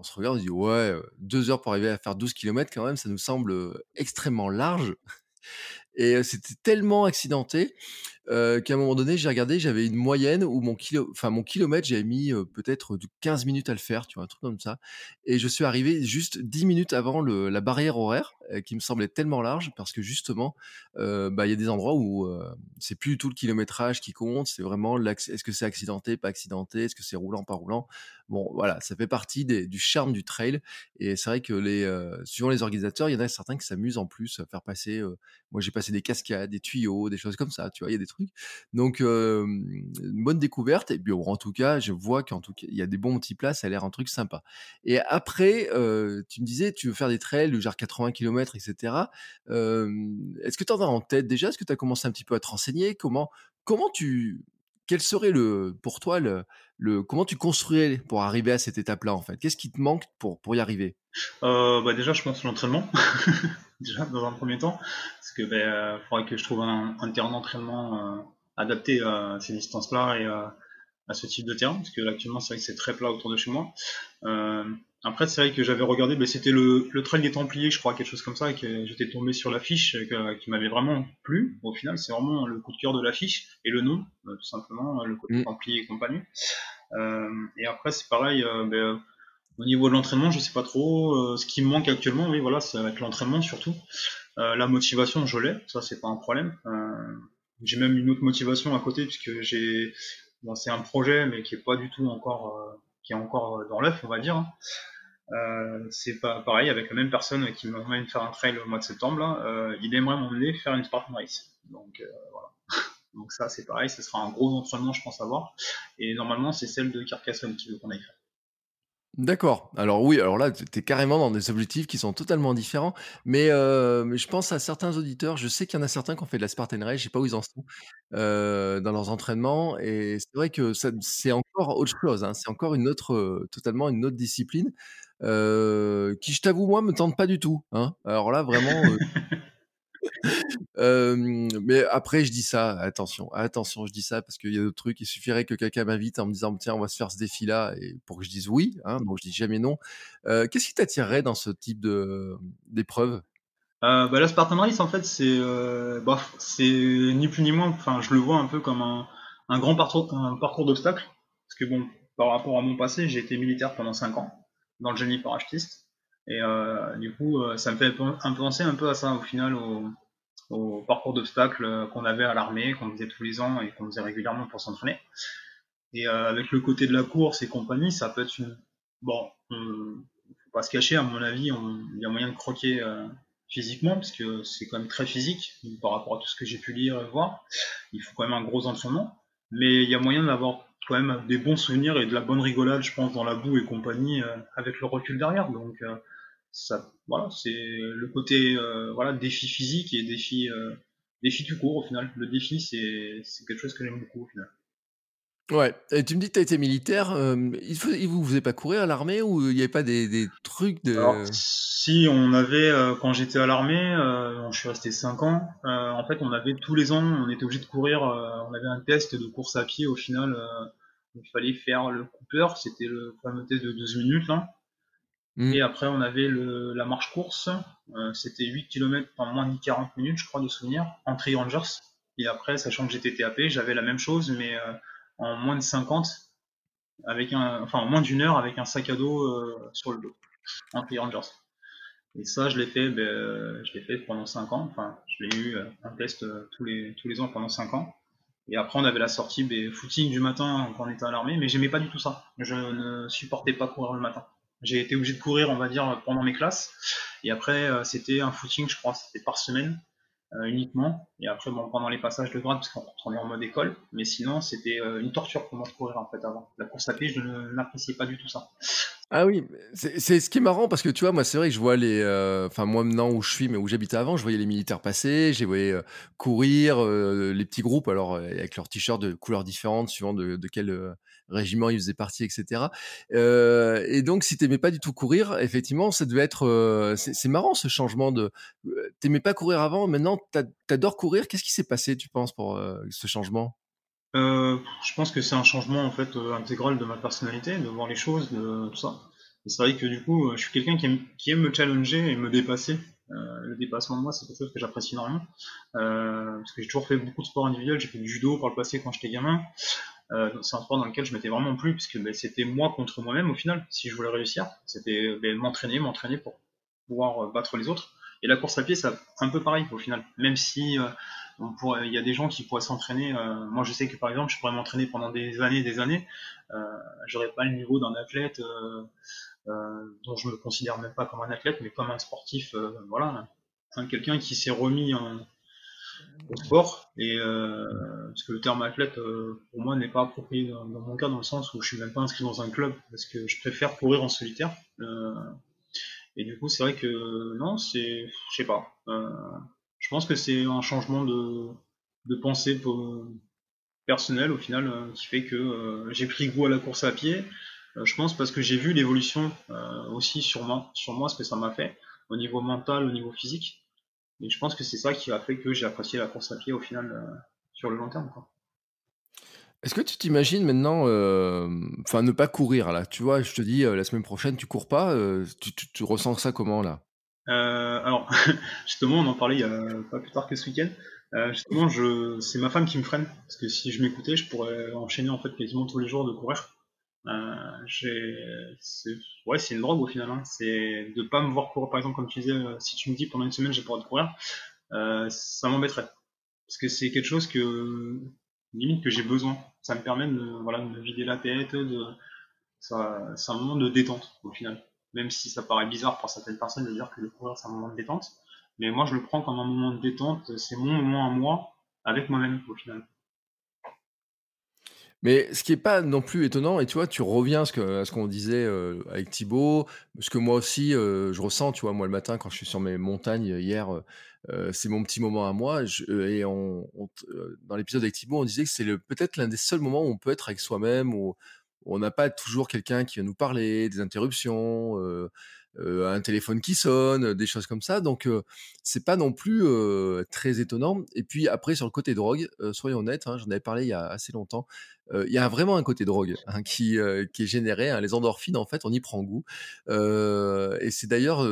on se regarde, on se dit ouais, deux heures pour arriver à faire 12 kilomètres quand même, ça nous semble extrêmement large. Et c'était tellement accidenté qu'à un moment donné, j'ai regardé, j'avais une moyenne où mon kilo, enfin mon kilomètre, j'avais mis peut-être de 15 minutes à le faire, tu vois, un truc comme ça. Et je suis arrivé juste 10 minutes avant la barrière horaire, qui me semblait tellement large, parce que justement, bah, il y a des endroits où c'est plus du tout le kilométrage qui compte, c'est vraiment est-ce que c'est accidenté, pas accidenté, est-ce que c'est roulant, pas roulant. Bon, voilà, ça fait partie du charme du trail. Et c'est vrai que les, suivant les organisateurs, il y en a certains qui s'amusent en plus à faire passer. moi, j'ai passé des cascades, des tuyaux, des choses comme ça. Tu vois, il y a des Donc, bonne découverte. Et puis, en tout cas, je vois qu'en tout cas, il y a des bons petits plats. Ça a l'air un truc sympa. Et après, tu me disais, tu veux faire des trails, genre 80 km, etc. Est-ce que tu en as en tête déjà? Est-ce que tu as commencé un petit peu à te renseigner? Comment, comment tu, quel serait le, pour toi le, le, comment tu construirais pour arriver à cette étape-là en fait? Qu'est-ce qui te manque pour, pour y arriver?
Euh, bah déjà, je pense l'entraînement, déjà dans un premier temps, parce que euh, faudrait que je trouve un, terrain d'entraînement euh, adapté à ces distances-là et à, ce type de terrain, parce que là, actuellement, c'est vrai que c'est très plat autour de chez moi. Après, c'est vrai que j'avais regardé, ben, c'était le, le trail des Templiers, je crois, quelque chose comme ça, et que j'étais tombé sur l'affiche euh, qui m'avait vraiment plu. Au final, c'est vraiment le coup de cœur de l'affiche et le nom, euh, tout simplement, euh, le côté
Mm.
Templier et compagnie. Euh, et après, c'est pareil, euh, ben, au niveau de l'entraînement, je sais pas trop. Euh, ce qui me manque actuellement, oui, voilà, c'est avec l'entraînement surtout. Euh, la motivation, je l'ai, ça c'est pas un problème. Euh, j'ai même une autre motivation à côté puisque j'ai, bon, c'est un projet mais qui est pas du tout encore, euh, qui est encore dans l'œuf, on va dire. hein. Euh, c'est pas pareil avec la même personne qui m'emmène faire un trail au mois de septembre. Euh, il aimerait m'emmener faire une Spartan Race. Donc euh, voilà. Donc ça c'est pareil, ce sera un gros entraînement je pense à voir. Et normalement c'est celle de Carcassonne qui veut qu'on aille faire.
D'accord. Alors oui, alors là, tu es carrément dans des objectifs qui sont totalement différents. Mais, euh, mais je pense à certains auditeurs, je sais qu'il y en a certains qui ont fait de la Spartan Race, je sais pas où ils en sont euh, dans leurs entraînements. Et c'est vrai que c'est encore autre chose, hein, c'est encore une autre, euh, totalement une autre discipline qui, je t'avoue, moi, me tente pas du tout. Hein. Alors là, vraiment, mais après je dis ça, attention, attention, je dis ça parce qu'il y a d'autres trucs. Il suffirait que quelqu'un m'invite en me disant: «Tiens, on va se faire ce défi-là» pour que je dise oui, hein, donc je dis jamais non. Qu'est-ce qui t'attirerait dans ce type d'épreuve?
Euh, bah, la Spartan Race, en fait, c'est bah, c'est ni plus ni moins, enfin, je le vois un peu comme un, un grand parcours, parcours d'obstacles. Parce que, bon, par rapport à mon passé, j'ai été militaire pendant 5 ans, dans le génie parachutiste. Et euh, du coup, euh, ça me fait un penser un peu à ça, au final, au, parcours d'obstacles qu'on avait à l'armée, qu'on faisait tous les ans et qu'on faisait régulièrement pour s'entraîner. Et avec le côté de la course et compagnie, ça peut être une bon, faut pas se cacher, à mon avis, il y a moyen de croquer physiquement, parce que c'est quand même très physique par rapport à tout ce que j'ai pu lire et voir. Il faut quand même un gros entraînement, mais il y a moyen d'avoir quand même des bons souvenirs et de la bonne rigolade, je pense, dans la boue et compagnie, euh, avec le recul derrière. Donc, euh, ça, voilà, c'est le côté euh, voilà défi physique et défi défi tout court au final. Le défi, c'est quelque chose que j'aime beaucoup au final.
Ouais, et tu me dis que tu as été militaire, il, vous faisait pas courir à l'armée ou il n'y avait pas des, des trucs de...
si, on avait, quand j'étais à l'armée, je suis resté 5 ans, en fait on avait tous les ans, on était obligé de courir, on avait un test de course à pied au final, il fallait faire le Cooper, c'était le fameux test de 12 minutes là. Mmh. Et après on avait la marche course, c'était 8 km en moins de 40 minutes je crois de souvenir, en Tri-Rangers. Et après, sachant que j'étais TAP, j'avais la même chose, mais en moins de 50, avec un, enfin en moins d'une heure avec un sac à dos euh, sur le dos, en Rangers. Et ça, je l'ai fait, ben, pendant 5 ans. Enfin, je l'ai eu euh, un test euh, tous les tous les ans pendant 5 ans. Et après, on avait la sortie ben, footing du matin quand on était à l'armée, mais j'aimais pas du tout ça. Je ne supportais pas courir le matin. J'ai été obligé de courir, on va dire, pendant mes classes. Et après, c'était un footing, je crois, c'était par semaine. Euh, uniquement. Et après, bon, pendant les passages de grade, parce qu'on est en mode école, mais sinon, c'était euh, une torture pour moi de courir en fait avant. La course à pied, je n'appréciais pas du tout ça.
Ah oui, c'est ce qui est marrant parce que tu vois, moi, c'est vrai que je vois les. Euh, enfin, moi maintenant où je suis, mais où j'habitais avant, je voyais les militaires passer, j'ai voyé courir, les petits groupes, alors avec leurs t-shirts de couleurs différentes, suivant de, de quel régiment ils faisaient partie, etc. et donc, si t'aimais pas du tout courir, effectivement, ça devait être. c'est marrant ce changement de. T'aimais pas courir avant, maintenant t'adores courir. Qu'est-ce qui s'est passé, tu penses, pour ce changement?
Euh, je pense que c'est un changement en fait euh, intégral de ma personnalité, de voir les choses, de tout ça. Et c'est vrai que du coup, euh, je suis quelqu'un qui aime, me challenger et me dépasser. le dépassement de moi, c'est quelque chose que j'apprécie énormément. parce que j'ai toujours fait beaucoup de sport individuel. J'ai fait du judo par le passé quand j'étais gamin. C'est un sport dans lequel je m'étais vraiment plu, puisque ben, c'était moi contre moi-même au final, si je voulais réussir. C'était ben, m'entraîner, m'entraîner pour pouvoir battre les autres. Et la course à pied, c'est un peu pareil au final. Même si il y a des gens qui pourraient s'entraîner. Euh, moi, je sais que par exemple, je pourrais m'entraîner pendant des années, des années. Euh, J'aurais pas le niveau d'un athlète euh, euh, dont je me considère même pas comme un athlète, mais comme un sportif. Euh, voilà, quelqu'un qui s'est remis au sport. Et parce que le terme athlète, pour moi, n'est pas approprié dans, mon cas, dans le sens où je suis même pas inscrit dans un club, parce que je préfère courir en solitaire. et du coup, c'est vrai que non, c'est, je sais pas. Je pense que c'est un changement de, de pensée pour, personnel au final euh, qui fait que euh, j'ai pris goût à la course à pied. Euh, je pense parce que j'ai vu l'évolution aussi sur moi, ce que ça m'a fait au niveau mental, au niveau physique. Et je pense que c'est ça qui a fait que j'ai apprécié la course à pied au final sur le long terme.
Est-ce que tu t'imagines maintenant, enfin ne pas courir là? Tu vois, je te dis la semaine prochaine tu cours pas, tu, tu, ressens ça comment là?
Euh, alors, justement, on en parlait il y a pas plus tard que ce week-end. Euh, justement, je, c'est ma femme qui me freine parce que si je m'écoutais, je pourrais enchaîner en fait quasiment tous les jours de courir. Euh, c'est, une drogue au final. Hein. C'est de pas me voir courir, par exemple, comme tu disais, euh, si tu me dis pendant une semaine j'ai pas de courir, euh, ça m'embêterait parce que c'est quelque chose que limite que j'ai besoin. Ça me permet de, voilà, de me vider la tête, de, c'est un moment de détente au final même si ça paraît bizarre pour certaines personnes de dire que le courir c'est un moment de détente. Mais moi je le prends comme un moment de détente, c'est mon moment à moi avec moi-même au final.
Mais ce qui est pas non plus étonnant, et tu vois, tu reviens à ce qu'on disait euh, avec Thibaut, ce que moi aussi euh, je ressens, tu vois, moi le matin quand je suis sur mes montagnes hier, euh, c'est mon petit moment à moi. et dans l'épisode avec Thibaut, on disait que c'est peut-être l'un des seuls moments où on peut être avec soi-même, où, on n'a pas toujours quelqu'un qui va nous parler, des interruptions, euh, euh, un téléphone qui sonne, des choses comme ça. Donc euh, c'est pas non plus très étonnant. Et puis après sur le côté drogue, soyons honnêtes, hein, j'en avais parlé il y a assez longtemps. Il y a vraiment un côté drogue hein, qui, qui est généré. Hein. les endorphines, en fait, on y prend goût. et c'est d'ailleurs,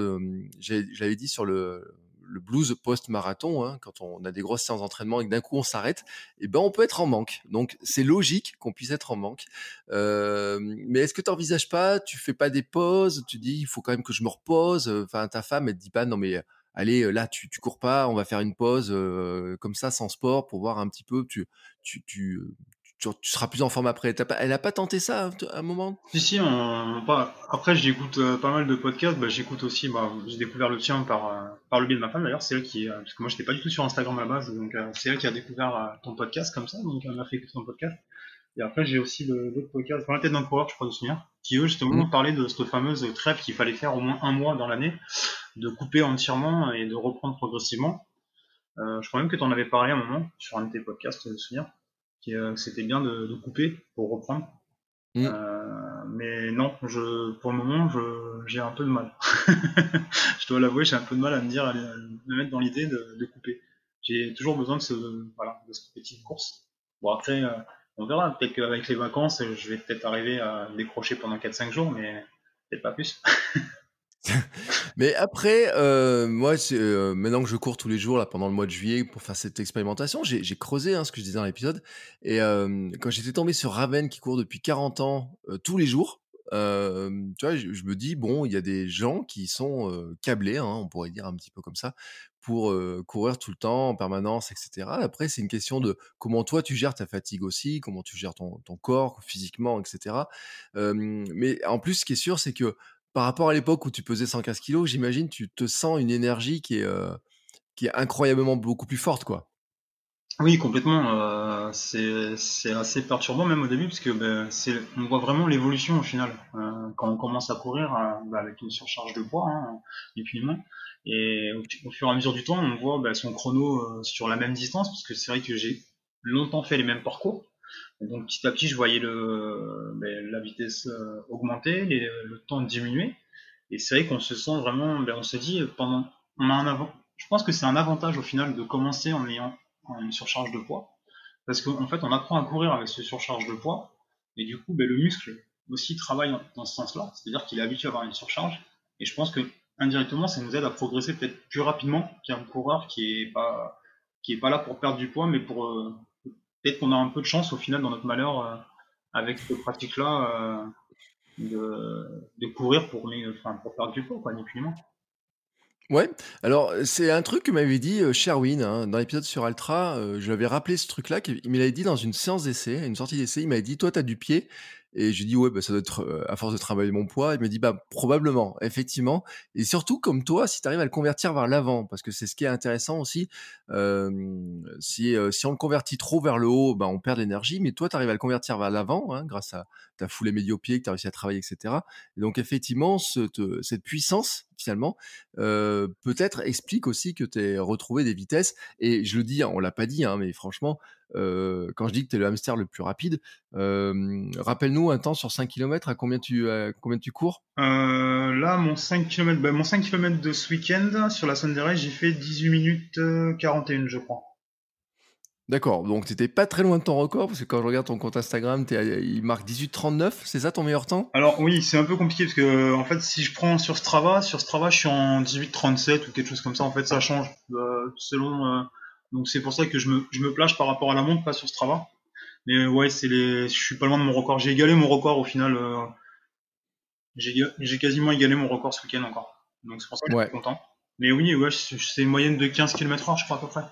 j'avais dit sur le le blues post-marathon, hein, quand on a des grosses séances d'entraînement et que d'un coup on s'arrête, eh ben on peut être en manque. Donc c'est logique qu'on puisse être en manque. Euh, mais est-ce que tu n'envisages pas, tu fais pas des pauses, tu dis il faut quand même que je me repose. Enfin ta femme elle te dit pas non mais allez, là, tu, tu cours pas, on va faire une pause comme ça, sans sport, pour voir un petit peu, tu, tu, tu, tu, seras plus en forme après. elle a pas tenté ça à un moment?
Si, si. après, j'écoute euh, pas mal de podcasts. Bah, j'écoute aussi. Bah, j'ai découvert le tien par, euh, par le biais de ma femme d'ailleurs. C'est elle qui. parce que moi, j'étais pas du tout sur Instagram à la base. Donc, euh, c'est elle qui a découvert ton podcast comme ça. Donc, elle m'a fait écouter ton podcast. Et après, j'ai aussi d'autres podcasts. Dans la tête d'un coureur, je crois, de souvenir. Qui eux, justement, mmh. parlaient de cette fameuse trêve qu'il fallait faire au moins un mois dans l'année. De couper entièrement et de reprendre progressivement. je crois même que tu en avais parlé à un moment sur un de tes podcasts, de souvenir euh, c'était bien de, couper pour reprendre. Mm. Euh, mais non, je, pour le moment, j'ai un peu de mal. je dois l'avouer, j'ai un peu de mal à me dire, à me mettre dans l'idée de, couper. J'ai toujours besoin de ce, voilà, de cette petite course. Bon, après, euh, on verra. Peut-être qu'avec les vacances, je vais peut-être arriver à décrocher pendant 4-5 jours, mais peut-être pas plus.
Mais après, euh, moi, euh, maintenant que je cours tous les jours là pendant le mois de juillet pour faire cette expérimentation, j'ai creusé hein, ce que je disais dans l'épisode. Et euh, quand j'étais tombé sur Raven qui court depuis 40 ans tous les jours, tu vois, je, me dis bon, il y a des gens qui sont câblés, hein, on pourrait dire un petit peu comme ça, pour courir tout le temps en permanence, etc. Après, c'est une question de comment toi tu gères ta fatigue aussi, comment tu gères ton, ton corps physiquement, etc. mais en plus, ce qui est sûr, c'est que par rapport à l'époque où tu pesais 115 kilos, j'imagine tu te sens une énergie qui est, euh, qui est incroyablement beaucoup plus forte, quoi.
Oui, complètement. Euh, c'est assez perturbant même au début parce que ben, on voit vraiment l'évolution au final euh, quand on commence à courir ben, avec une surcharge de poids, hein, Et au, fur et à mesure du temps, on voit ben, son chrono sur la même distance parce que c'est vrai que j'ai longtemps fait les mêmes parcours donc petit à petit, je voyais le, ben, la vitesse euh, augmenter, le temps diminuer. Et c'est vrai qu'on se sent vraiment, ben, on se dit, pendant, on a un avant. Je pense que c'est un avantage au final de commencer en ayant une surcharge de poids. Parce qu'en fait, on apprend à courir avec ce surcharge de poids. Et du coup, ben, le muscle aussi travaille dans ce sens-là. C'est-à-dire qu'il est habitué à avoir une surcharge. Et je pense que indirectement, ça nous aide à progresser peut-être plus rapidement qu'un coureur qui est pas, qui est pas là pour perdre du poids, mais pour, euh, peut-être qu'on a un peu de chance au final dans notre malheur euh, avec cette pratique-là euh, de, courir pour, pour perdre du poids, quoi, ni plus ni moins.
Ouais, alors c'est un truc que m'avait dit euh, Sherwin hein, dans l'épisode sur Altra. je lui avais rappelé ce truc-là. Il me l'avait dit dans une séance d'essai, une sortie d'essai. Il m'avait dit Toi, tu as du pied. Et je dis ouais, bah, ça doit être euh, à force de travailler mon poids. Il me dit bah probablement, effectivement. Et surtout comme toi, si tu arrives à le convertir vers l'avant, parce que c'est ce qui est intéressant aussi. si, si on le convertit trop vers le haut, bah, on perd de l'énergie. Mais toi, tu arrives à le convertir vers l'avant, hein, grâce à ta foulée médio-pied que tu as réussi à travailler, etc. Et donc effectivement, cette, cette puissance finalement, peut-être explique aussi que tu retrouvé des vitesses. Et je le dis, hein, on l'a pas dit, hein, mais franchement, quand je dis que tu es le hamster le plus rapide, rappelle-nous un temps sur 5 km, à combien tu, combien tu cours?
Là, mon 5 km, bah, mon 5 km de ce week-end, sur la Sunday j'ai fait 18 minutes 41, je crois.
D'accord, donc tu n'étais pas très loin de ton record, parce que quand je regarde ton compte Instagram, il marque 18,39, c'est ça ton meilleur temps?
Alors oui, c'est un peu compliqué, parce que en fait, si je prends sur Strava, sur Strava, je suis en 18,37 ou quelque chose comme ça, en fait, ça change euh, selon... Euh, donc c'est pour ça que je me, je me plage par rapport à la montre, pas sur Strava. Mais ouais, c'est les, je suis pas loin de mon record. J'ai égalé mon record au final. Euh, j'ai quasiment égalé mon record ce week-end encore. Donc c'est pour ça que je suis content. Mais oui, ouais, c'est une moyenne de 15 km/h, je crois à peu près.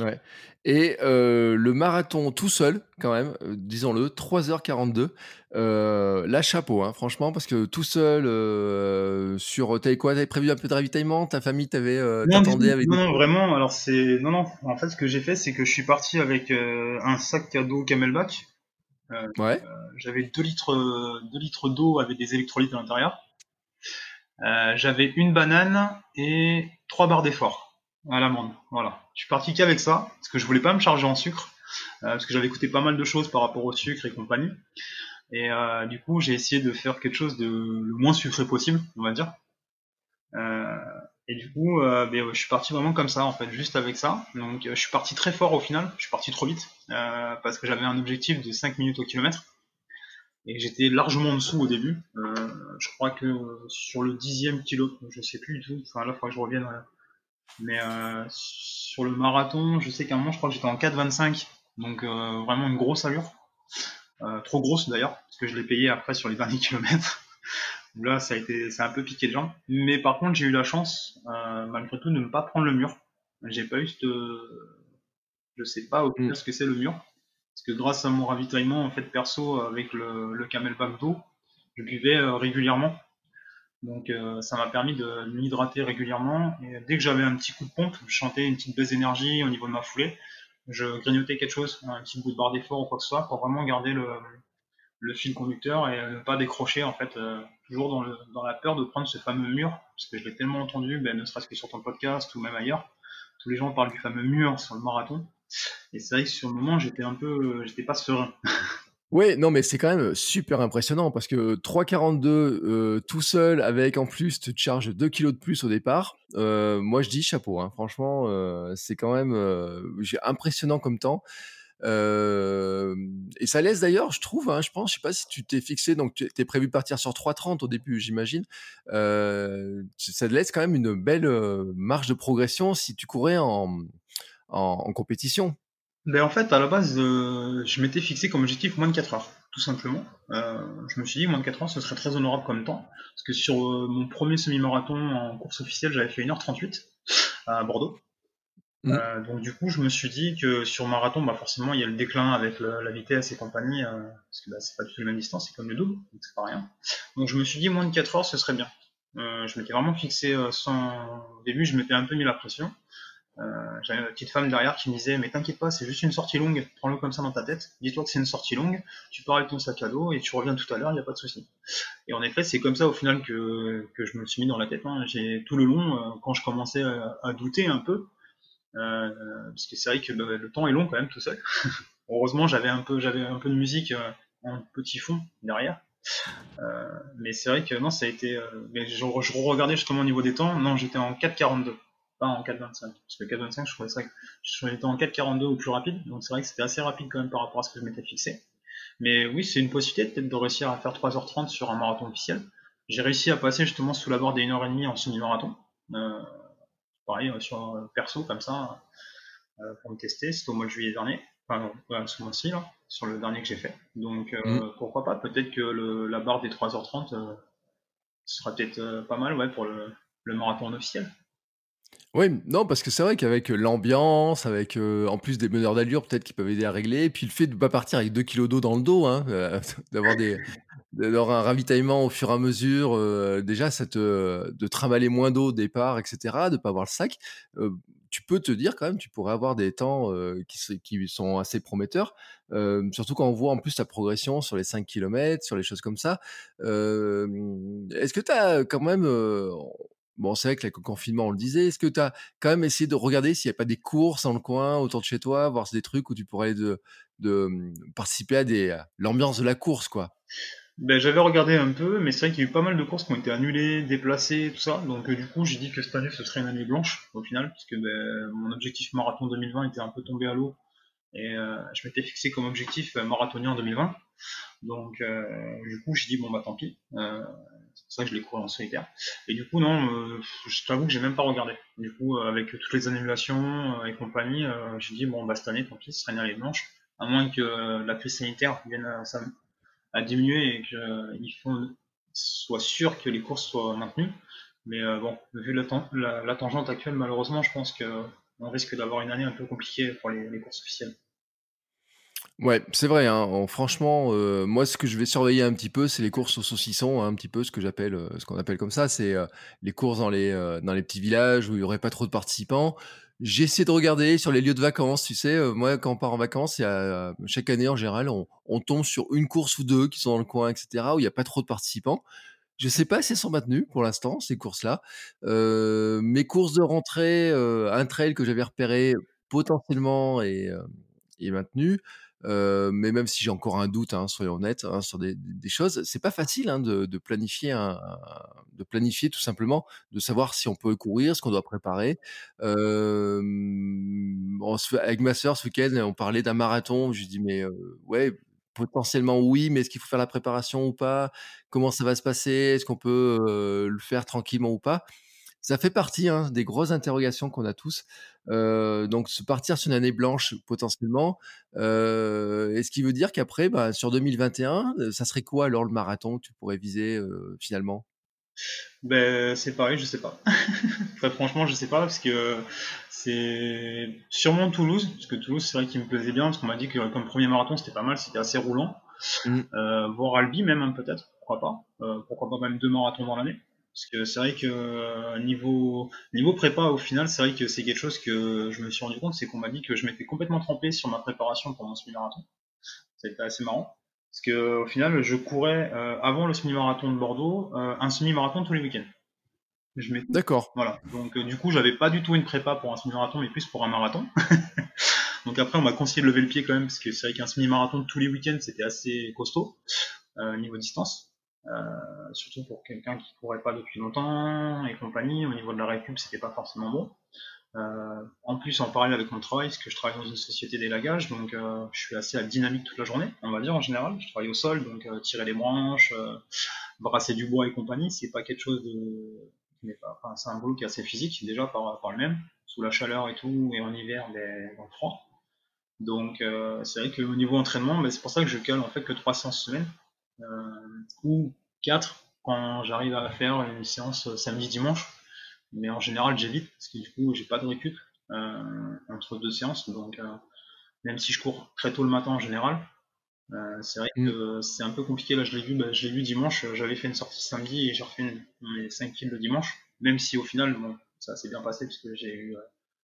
Ouais. Et euh, le marathon tout seul, quand même, euh, disons-le, 3h42. Euh, là, chapeau, hein, franchement, parce que tout seul, euh, sur. T'avais quoi? T'avais prévu un peu de ravitaillement? Ta famille t'avait
non, avec. Non, non, vraiment. Alors, c'est. Non, non. En fait, ce que j'ai fait, c'est que je suis parti avec un sac cadeau Camelback.
ouais.
J'avais 2 litres, 2 litres d'eau avec des électrolytes à l'intérieur. J'avais une banane et 3 barres d'effort à l'amande. Voilà. Je suis parti qu'avec ça, parce que je voulais pas me charger en sucre, euh, parce que j'avais écouté pas mal de choses par rapport au sucre et compagnie. Et euh, du coup, j'ai essayé de faire quelque chose de le moins sucré possible, on va dire. Euh, et du coup, ben, je suis parti vraiment comme ça, en fait, juste avec ça. Donc, je suis parti très fort au final. Je suis parti trop vite, parce que j'avais un objectif de 5 minutes au kilomètre. Et j'étais largement en dessous au début. je crois que sur le dixième kilo, je sais plus du tout. Enfin, là, il faudra que je revienne mais euh, sur le marathon, je sais qu'à un moment, je crois que j'étais en 4,25. Donc euh, vraiment une grosse allure. Euh, trop grosse d'ailleurs, parce que je l'ai payé après sur les derniers kilomètres. Là, ça a été, ça a un peu piqué de jambes. Mais par contre, j'ai eu la chance, malgré tout, de ne pas prendre le mur. J'ai pas eu cette, je sais pas au
Mm.
ce que c'est le mur. Parce que grâce à mon ravitaillement, en fait, perso, avec le, le camelback d'eau, je buvais euh, régulièrement. Donc, euh, ça m'a permis de m'hydrater régulièrement. Et dès que j'avais un petit coup de pompe, je chantais une petite baisse d'énergie au niveau de ma foulée. Je grignotais quelque chose, un petit bout de barre d'effort ou quoi que ce soit, pour vraiment garder le, fil conducteur et ne pas décrocher en fait euh, toujours dans, la peur de prendre ce fameux mur parce que je l'ai tellement entendu ben, ne serait-ce que sur ton podcast ou même ailleurs tous les gens parlent du fameux mur sur le marathon et c'est vrai que sur le moment j'étais un peu j'étais pas serein
Ouais, non, mais c'est quand même super impressionnant parce que 3,42 euh, tout seul avec en plus tu te charges 2 kilos de plus au départ. Euh, moi, je dis chapeau, hein. franchement, euh, c'est quand même euh, impressionnant comme temps. Euh, et ça laisse d'ailleurs, je trouve, hein, je pense, je sais pas si tu t'es fixé, donc tu es prévu de partir sur 3,30 au début, j'imagine. Euh, ça te laisse quand même une belle marge de progression si tu courais en, en compétition.
Ben, en fait à la base euh, je m'étais fixé comme objectif moins de 4 heures tout simplement Euh, je me suis dit moins de 4 heures ce serait très honorable comme temps parce que sur euh, mon premier semi-marathon en course officielle j'avais fait 1h38 à Bordeaux
Mm.
Euh, donc du coup, je me suis dit que sur marathon, bah forcément, il y a le déclin avec le- la vitesse et compagnie, euh, parce que bah, c'est pas du tout la même distance, c'est comme le double, donc c'est pas rien. Donc je me suis dit moins de 4 heures, ce serait bien. Euh, je m'étais vraiment fixé sans. Au début, je m'étais un peu mis la pression. Euh, J'avais une petite femme derrière qui me disait mais t'inquiète pas, c'est juste une sortie longue, prends-le comme ça dans ta tête. Dis-toi que c'est une sortie longue, tu pars avec ton sac à dos et tu reviens tout à l'heure, il n'y a pas de souci. Et en effet, c'est comme ça au final que, que je me suis mis dans la tête. Hein. J'ai tout le long, euh, quand je commençais à, douter un peu, euh, parce que c'est vrai que le temps est long quand même tout seul. Heureusement, j'avais un peu, j'avais un peu de musique euh, en petit fond derrière. Euh, mais c'est vrai que non, ça a été. mais je, je regardais justement au niveau des temps. Non, j'étais en 4,42, pas en 4,25. Parce que 4,25, je trouvais ça. J'étais en 4,42 au plus rapide. Donc c'est vrai que c'était assez rapide quand même par rapport à ce que je m'étais fixé. Mais oui, c'est une possibilité peut-être de réussir à faire 3h30 sur un marathon officiel. J'ai réussi à passer justement sous la barre des 1h30 en semi-marathon. Euh, pareil, euh, sur euh, perso, comme ça, euh, pour me tester. C'était au mois de juillet dernier. Enfin, non, ce mois-ci, là, sur le dernier que j'ai fait. Donc, euh,
Mm.
pourquoi pas? Peut-être que le, la barre des 3h30 euh, ce sera peut-être pas mal ouais, pour le, le marathon officiel.
Oui, non, parce que c'est vrai qu'avec l'ambiance, avec en plus des meneurs d'allure peut-être qui peuvent aider à régler, et puis le fait de pas partir avec 2 kilos d'eau dans le dos, hein, euh, d'avoir un ravitaillement au fur et à mesure, déjà ça de trimballer moins d'eau au départ, etc., de pas avoir le sac, tu peux te dire quand même, tu pourrais avoir des temps qui, sont assez prometteurs, surtout quand on voit en plus ta progression sur les 5 kilomètres, sur les choses comme ça. Est-ce que tu as quand même, bon c'est vrai que le confinement on le disait, est-ce que tu as quand même essayé de regarder s'il n'y a pas des courses dans le coin autour de chez toi, voir des trucs où tu pourrais aller de, de hum, participer à des l'ambiance de la course quoi?
Ben, j'avais regardé un peu, mais c'est vrai qu'il y a eu pas mal de courses qui ont été annulées, déplacées, tout ça. Donc, du coup, j'ai dit que cette année, ce serait une année blanche, au final, puisque ben, mon objectif marathon 2020 était un peu tombé à l'eau. Et euh, je m'étais fixé comme objectif euh, marathonien en 2020. Donc, euh, du coup, j'ai dit, bon, bah tant pis. C'est ça que je l'ai couru en solitaire. Et du coup, non, euh, je t'avoue que j'ai même pas regardé. Du coup, euh, avec toutes les annulations euh, et compagnie, j'ai dit, bon, bah cette année, tant pis, ce sera une année blanche. À moins que la crise sanitaire vienne à, à diminuer et qu'ils font soient sûrs que les courses soient maintenues. Mais euh, bon, vu la, tangente actuelle, malheureusement, je pense que on risque d'avoir une année un peu compliquée pour les, les courses officielles.
Ouais, c'est vrai. Hein, en- franchement, euh, moi, ce que je vais surveiller un petit peu, c'est les courses au saucisson, hein, un petit peu ce que j'appelle, euh, ce qu'on appelle comme ça, c'est euh, les courses dans les dans les petits villages où il y aurait pas trop de participants. J'essaie de regarder sur les lieux de vacances. Tu sais, moi, quand on part en vacances, chaque année en général, on, tombe sur une course ou deux qui sont dans le coin, etc., où il y a pas trop de participants. Je sais pas si elles sont maintenues pour l'instant, ces courses-là. Mes courses de rentrée, un trail que j'avais repéré potentiellement est, euh, est maintenu. Euh, mais même si j'ai encore un doute, hein, soyons honnêtes, hein, sur des, des choses, c'est pas facile hein, de, planifier, de planifier tout simplement, de savoir si on peut courir, ce qu'on doit préparer. Euh, avec ma sœur ce week-end, on parlait d'un marathon. Je lui dis mais euh, ouais, potentiellement oui, mais est-ce qu'il faut faire la préparation ou pas? Comment ça va se passer? Est-ce qu'on peut le faire tranquillement ou pas? Ça fait partie hein, des grosses interrogations qu'on a tous. Euh, donc, se partir sur une année blanche potentiellement, euh, est-ce qui veut dire qu'après, bah, sur 2021, ça serait quoi alors le marathon que tu pourrais viser finalement?
Ben, c'est pareil, je sais pas. Très franchement, je sais pas parce que c'est sûrement Toulouse, parce que Toulouse, c'est vrai qu'il me plaisait bien, parce qu'on m'a dit que comme premier marathon, c'était pas mal, c'était assez roulant. Mm. Euh, voir Albi même, hein, peut-être, pourquoi pas. Euh, pourquoi pas même deux marathons dans l'année. Parce que c'est vrai que euh, niveau, niveau prépa, au final, c'est vrai que c'est quelque chose que je me suis rendu compte, c'est qu'on m'a dit que je m'étais complètement trempé sur ma préparation pour mon semi-marathon. Ça a été assez marrant. Parce que au final, je courais euh, avant le semi-marathon de Bordeaux, euh, un semi-marathon tous les week-ends.
D'accord.
Voilà. Donc euh, du coup, j'avais pas du tout une prépa pour un semi-marathon, mais plus pour un marathon. Donc après, on m'a conseillé de lever le pied quand même, parce que c'est vrai qu'un semi-marathon tous les week-ends, c'était assez costaud niveau distance. Surtout pour quelqu'un qui courait pas depuis longtemps et compagnie. Au niveau de la récup, c'était pas forcément bon. Euh, en plus, en parallèle avec mon travail, parce que je travaille dans une société d'élagage, donc euh, je suis assez à dynamique toute la journée, on va dire en général. Je travaille au sol, donc euh, tirer les branches, brasser du bois et compagnie, c'est pas quelque chose de. Enfin, c'est un boulot qui est assez physique déjà par, par le même, sous la chaleur et tout, et en hiver, ben, dans le froid. Donc c'est vrai qu'au niveau entraînement, ben, c'est pour ça que je cale en fait que 3 séances semaine, ou 4 quand j'arrive à faire une séance samedi-dimanche mais en général, j'évite parce que du coup, j'ai pas de récup euh, entre deux séances. Donc, euh, même si je cours très tôt le matin en général, euh, c'est vrai mm. que c'est un peu compliqué. Là, je l'ai vu, bah, je l'ai vu dimanche. J'avais fait une sortie samedi et j'ai refait mes 5 kills le dimanche. Même si au final, bon, ça s'est bien passé parce que j'ai eu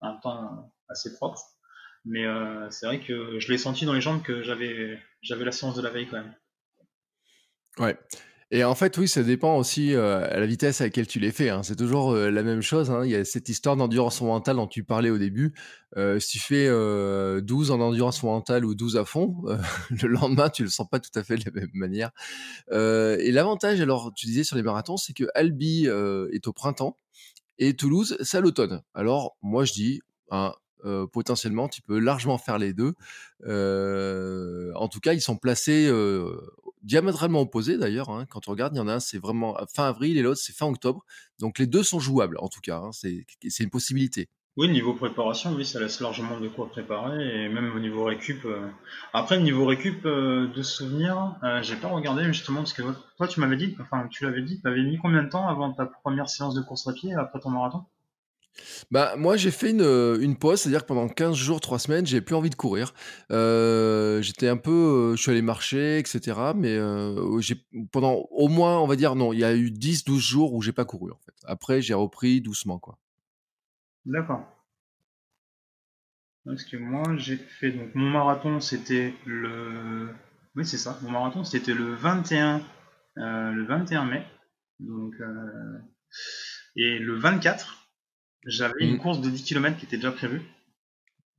un temps assez propre. Mais c'est vrai que je l'ai senti dans les jambes que j'avais j'avais la séance de la veille quand même.
Ouais. Et en fait, oui, ça dépend aussi euh, à la vitesse à laquelle tu les fais. Hein. C'est toujours euh, la même chose. Hein. Il y a cette histoire d'endurance mentale dont tu parlais au début. Euh, si tu fais 12 en endurance mentale ou 12 à fond, le lendemain, tu le sens pas tout à fait de la même manière. et l'avantage, alors, tu disais sur les marathons, c'est que Albi est au printemps et Toulouse, c'est à l'automne. Alors, moi, je dis, hein, potentiellement, tu peux largement faire les deux. en tout cas, ils sont placés diamétralement opposés d'ailleurs. Hein. Quand on regarde, il y en a un, c'est vraiment fin avril et l'autre, c'est fin octobre. Donc les deux sont jouables en tout cas. Hein. C'est une possibilité.
Oui, niveau préparation, oui, ça laisse largement de quoi préparer, et même au niveau récup. Euh. Après, niveau récup euh, de souvenirs, euh, j'ai pas regardé justement parce que toi, tu m'avais dit, enfin, tu l'avais dit, tu avais mis combien de temps avant ta première séance de course à pied après ton marathon?
Bah, moi, j'ai fait une, euh, une pause, c'est-à-dire que pendant 15 jours, 3 semaines, j'ai plus envie de courir. Euh, j'étais un peu, euh, je suis allé marcher, etc. Mais pendant au moins, on va dire, non, il y a eu 10, 12 jours où j'ai pas couru. Après, j'ai repris doucement, quoi.
D'accord. Parce que moi, j'ai fait, donc, mon marathon, c'était le, oui, c'est ça, mon marathon, c'était le 21, le 21 mai. Donc, et le 24, j'avais une mm. course de 10 km qui était déjà prévue.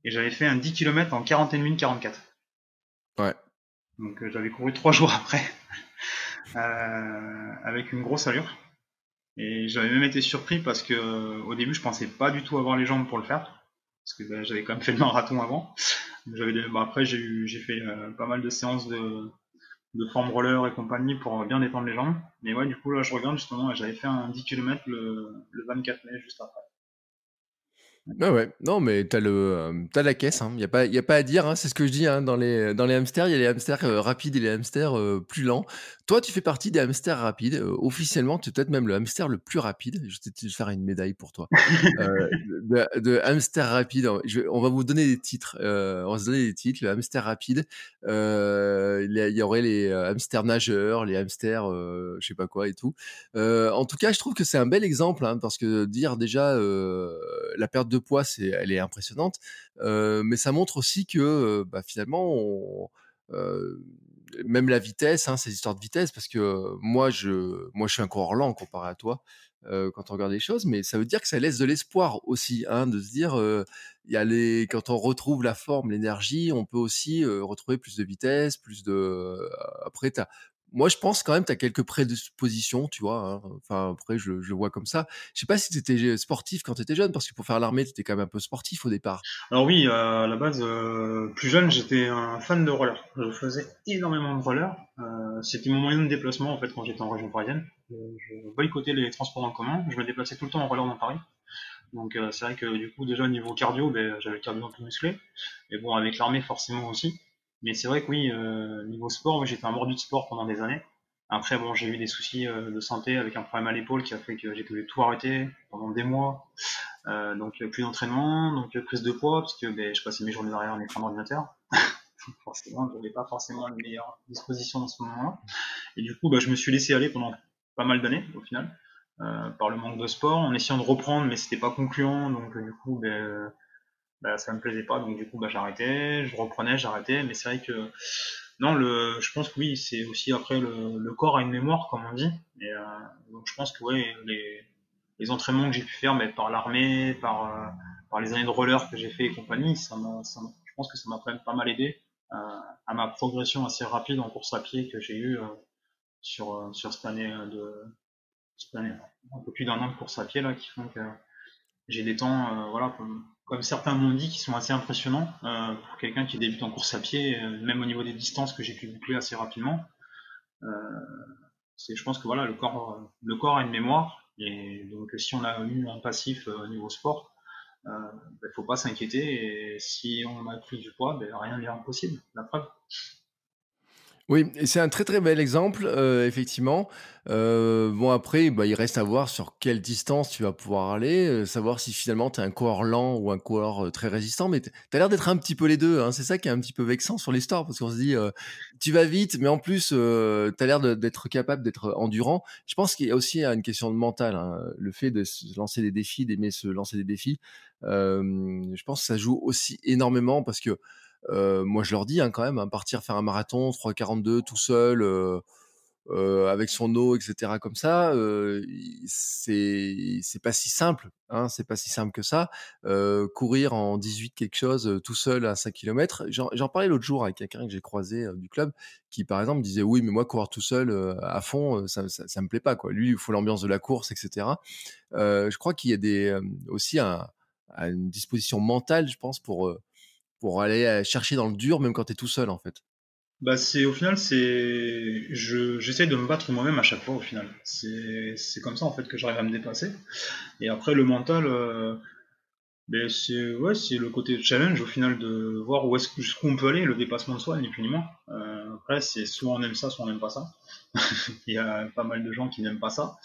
Et j'avais fait un 10 km en 41 minutes 44.
Ouais.
Donc euh, j'avais couru 3 jours après. euh, avec une grosse allure. Et j'avais même été surpris parce que euh, au début je pensais pas du tout avoir les jambes pour le faire. Parce que bah, j'avais quand même fait le marathon avant. J'avais bah, après j'ai fait euh, pas mal de séances de, de forme roller et compagnie pour bien détendre les jambes. Mais ouais du coup là je regarde justement j'avais fait un 10 km le, le 24 mai juste après.
Ah ouais, non, mais t'as le, euh, t'as la caisse, il hein. n'y a, pas, y a pas à dire, hein. c'est ce que je dis, hein. dans, les, dans les hamsters, il y a les hamsters euh, rapides et les hamsters euh, plus lents. Toi, tu fais partie des hamsters rapides, officiellement, tu es peut-être même le hamster le plus rapide, je vais te faire une médaille pour toi. de, de, hamster rapide, on va vous donner des titres, on va se donner des titres, le hamster rapide, il y, aurait les hamsters nageurs, les hamsters, je sais pas quoi et tout. en tout cas, je trouve que c'est un bel exemple, parce que dire déjà la perte de poids, c'est, elle est impressionnante, mais ça montre aussi que bah, finalement, même la vitesse, hein, ces histoires de vitesse, parce que moi, je, moi, je suis un coureur lent comparé à toi. quand on regarde les choses, mais ça veut dire que ça laisse de l'espoir aussi, hein, de se dire, il y a les, quand on retrouve la forme, l'énergie, on peut aussi retrouver plus de vitesse, plus de. Après, moi, je pense quand même tu as quelques prédispositions, tu vois. Hein. Enfin, après, je, le vois comme ça. Je sais pas si tu étais sportif quand tu étais jeune, parce que pour faire l'armée, tu étais quand même un peu sportif au départ.
Alors oui, à la base, euh, plus jeune, j'étais un fan de roller. Je faisais énormément de roller. Euh, C'était mon moyen de déplacement, en fait, quand j'étais en région parisienne. Je boycottais les transports en commun. Je me déplaçais tout le temps en roller dans Paris. Donc euh, c'est vrai que du coup, déjà au niveau cardio, ben, j'avais le cardio un peu musclé. Et bon, avec l'armée, forcément aussi. Mais c'est vrai que oui, euh, niveau sport, moi j'étais un mordu de sport pendant des années. Après, bon, j'ai eu des soucis euh, de santé avec un problème à l'épaule qui a fait que j'ai dû tout arrêter pendant des mois. Euh, donc plus d'entraînement, donc prise de poids, parce que ben, je passais mes journées derrière un écran d'ordinateur. forcément, je n'avais pas forcément les meilleures dispositions dans ce moment-là. Et du coup, bah, je me suis laissé aller pendant pas mal d'années au final, euh, par le manque de sport, en essayant de reprendre, mais c'était pas concluant. Donc du coup, ben, bah, ça me plaisait pas, donc du coup bah, j'arrêtais, je reprenais, j'arrêtais, mais c'est vrai que non, le, je pense que oui, c'est aussi après le, le, corps a une mémoire, comme on dit, et euh, donc je pense que oui, les, les entraînements que j'ai pu faire, mais par l'armée, par, euh, par les années de roller que j'ai fait et compagnie, ça ça je pense que ça m'a quand même pas mal aidé euh, à ma progression assez rapide en course à pied que j'ai eu sur, sur cette année de cette année, un peu plus d'un an de course à pied là, qui font que j'ai des temps, voilà, comme certains m'ont dit, qui sont assez impressionnants euh, pour quelqu'un qui débute en course à pied, euh, même au niveau des distances que j'ai pu boucler assez rapidement. Euh, je pense que voilà, le corps, le corps a une mémoire, et donc si on a eu un passif au niveau sport, il ne ben, faut pas s'inquiéter. Et si on a pris du poids, ben, rien n'est impossible. La preuve.
Oui, c'est un très très bel exemple, euh, effectivement. Euh, bon, après, bah, il reste à voir sur quelle distance tu vas pouvoir aller, euh, savoir si finalement tu un coureur lent ou un coureur très résistant. Mais tu as l'air d'être un petit peu les deux. Hein. C'est ça qui est un petit peu vexant sur l'histoire, parce qu'on se dit, tu vas vite, mais en plus, tu as l'air d'être capable d'être endurant. Je pense qu'il y a aussi une question de mental. Hein. Le fait de se lancer des défis, d'aimer se lancer des défis, je pense que ça joue aussi énormément parce que euh, moi, je leur dis hein, quand même, hein, partir faire un marathon 3,42 tout seul, avec son eau, etc. comme ça, c'est pas si simple. Hein, c'est pas si simple que ça. courir en 18 quelque chose tout seul à 5 km. J'en parlais l'autre jour avec quelqu'un que j'ai croisé du club qui, par exemple, disait oui, mais moi courir tout seul à fond, ça, ça, me plaît pas. Lui, il faut l'ambiance de la course, etc. je crois qu'il y a des aussi un, une disposition mentale, je pense, pour pour aller euh, chercher dans le dur, même quand tu es tout seul, en fait.
Bah c'est au final c'est je j'essaie de me battre moi-même à chaque fois au final. C'est comme ça en fait que j'arrive à me dépasser. Et après le mental euh, ben, c'est ouais c'est le côté challenge au final de voir où est-ce qu'on peut aller le dépassement de soi ni plus ni moins. Euh, après c'est soit on aime ça soit on n'aime pas ça. Il y a pas mal de gens qui n'aiment pas ça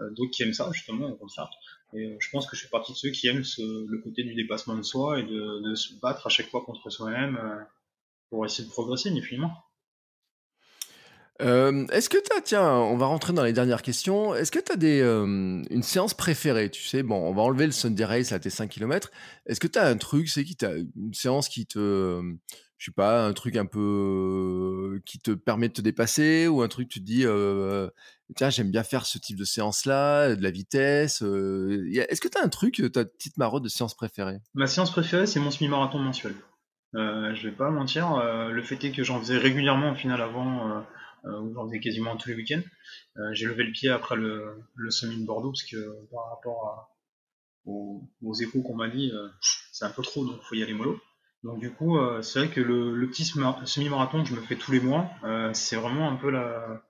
d'autres qui aiment ça justement au contraire et euh, je pense que je fais partie de ceux qui aiment le côté du dépassement de soi et de, se battre à chaque fois contre soi-même euh, pour essayer de progresser, ni plus
euh, est-ce que tu as, tiens, on va rentrer dans les dernières questions. Est-ce que tu as des, une séance préférée? Tu sais, bon, on va enlever le Sunday Race à tes 5 km. Est-ce que tu as un truc, c'est qui une séance qui te, je sais pas, un truc un peu qui te permet de te dépasser ou un truc tu te dis tiens j'aime bien faire ce type de séance là, de la vitesse. Est-ce que tu as un truc, ta petite marotte de séance préférée?
Ma séance préférée c'est mon semi-marathon mensuel. Euh, je vais pas mentir, le fait est que j'en faisais régulièrement au final avant, ou j'en faisais quasiment tous les week-ends. J'ai levé le pied après le, le semi de Bordeaux parce que par rapport aux, aux, échos qu'on m'a dit, c'est un peu trop donc faut y aller mollo. Donc du coup, euh, c'est vrai que le, petit semi-marathon que je me fais tous les mois, euh, c'est vraiment un peu la,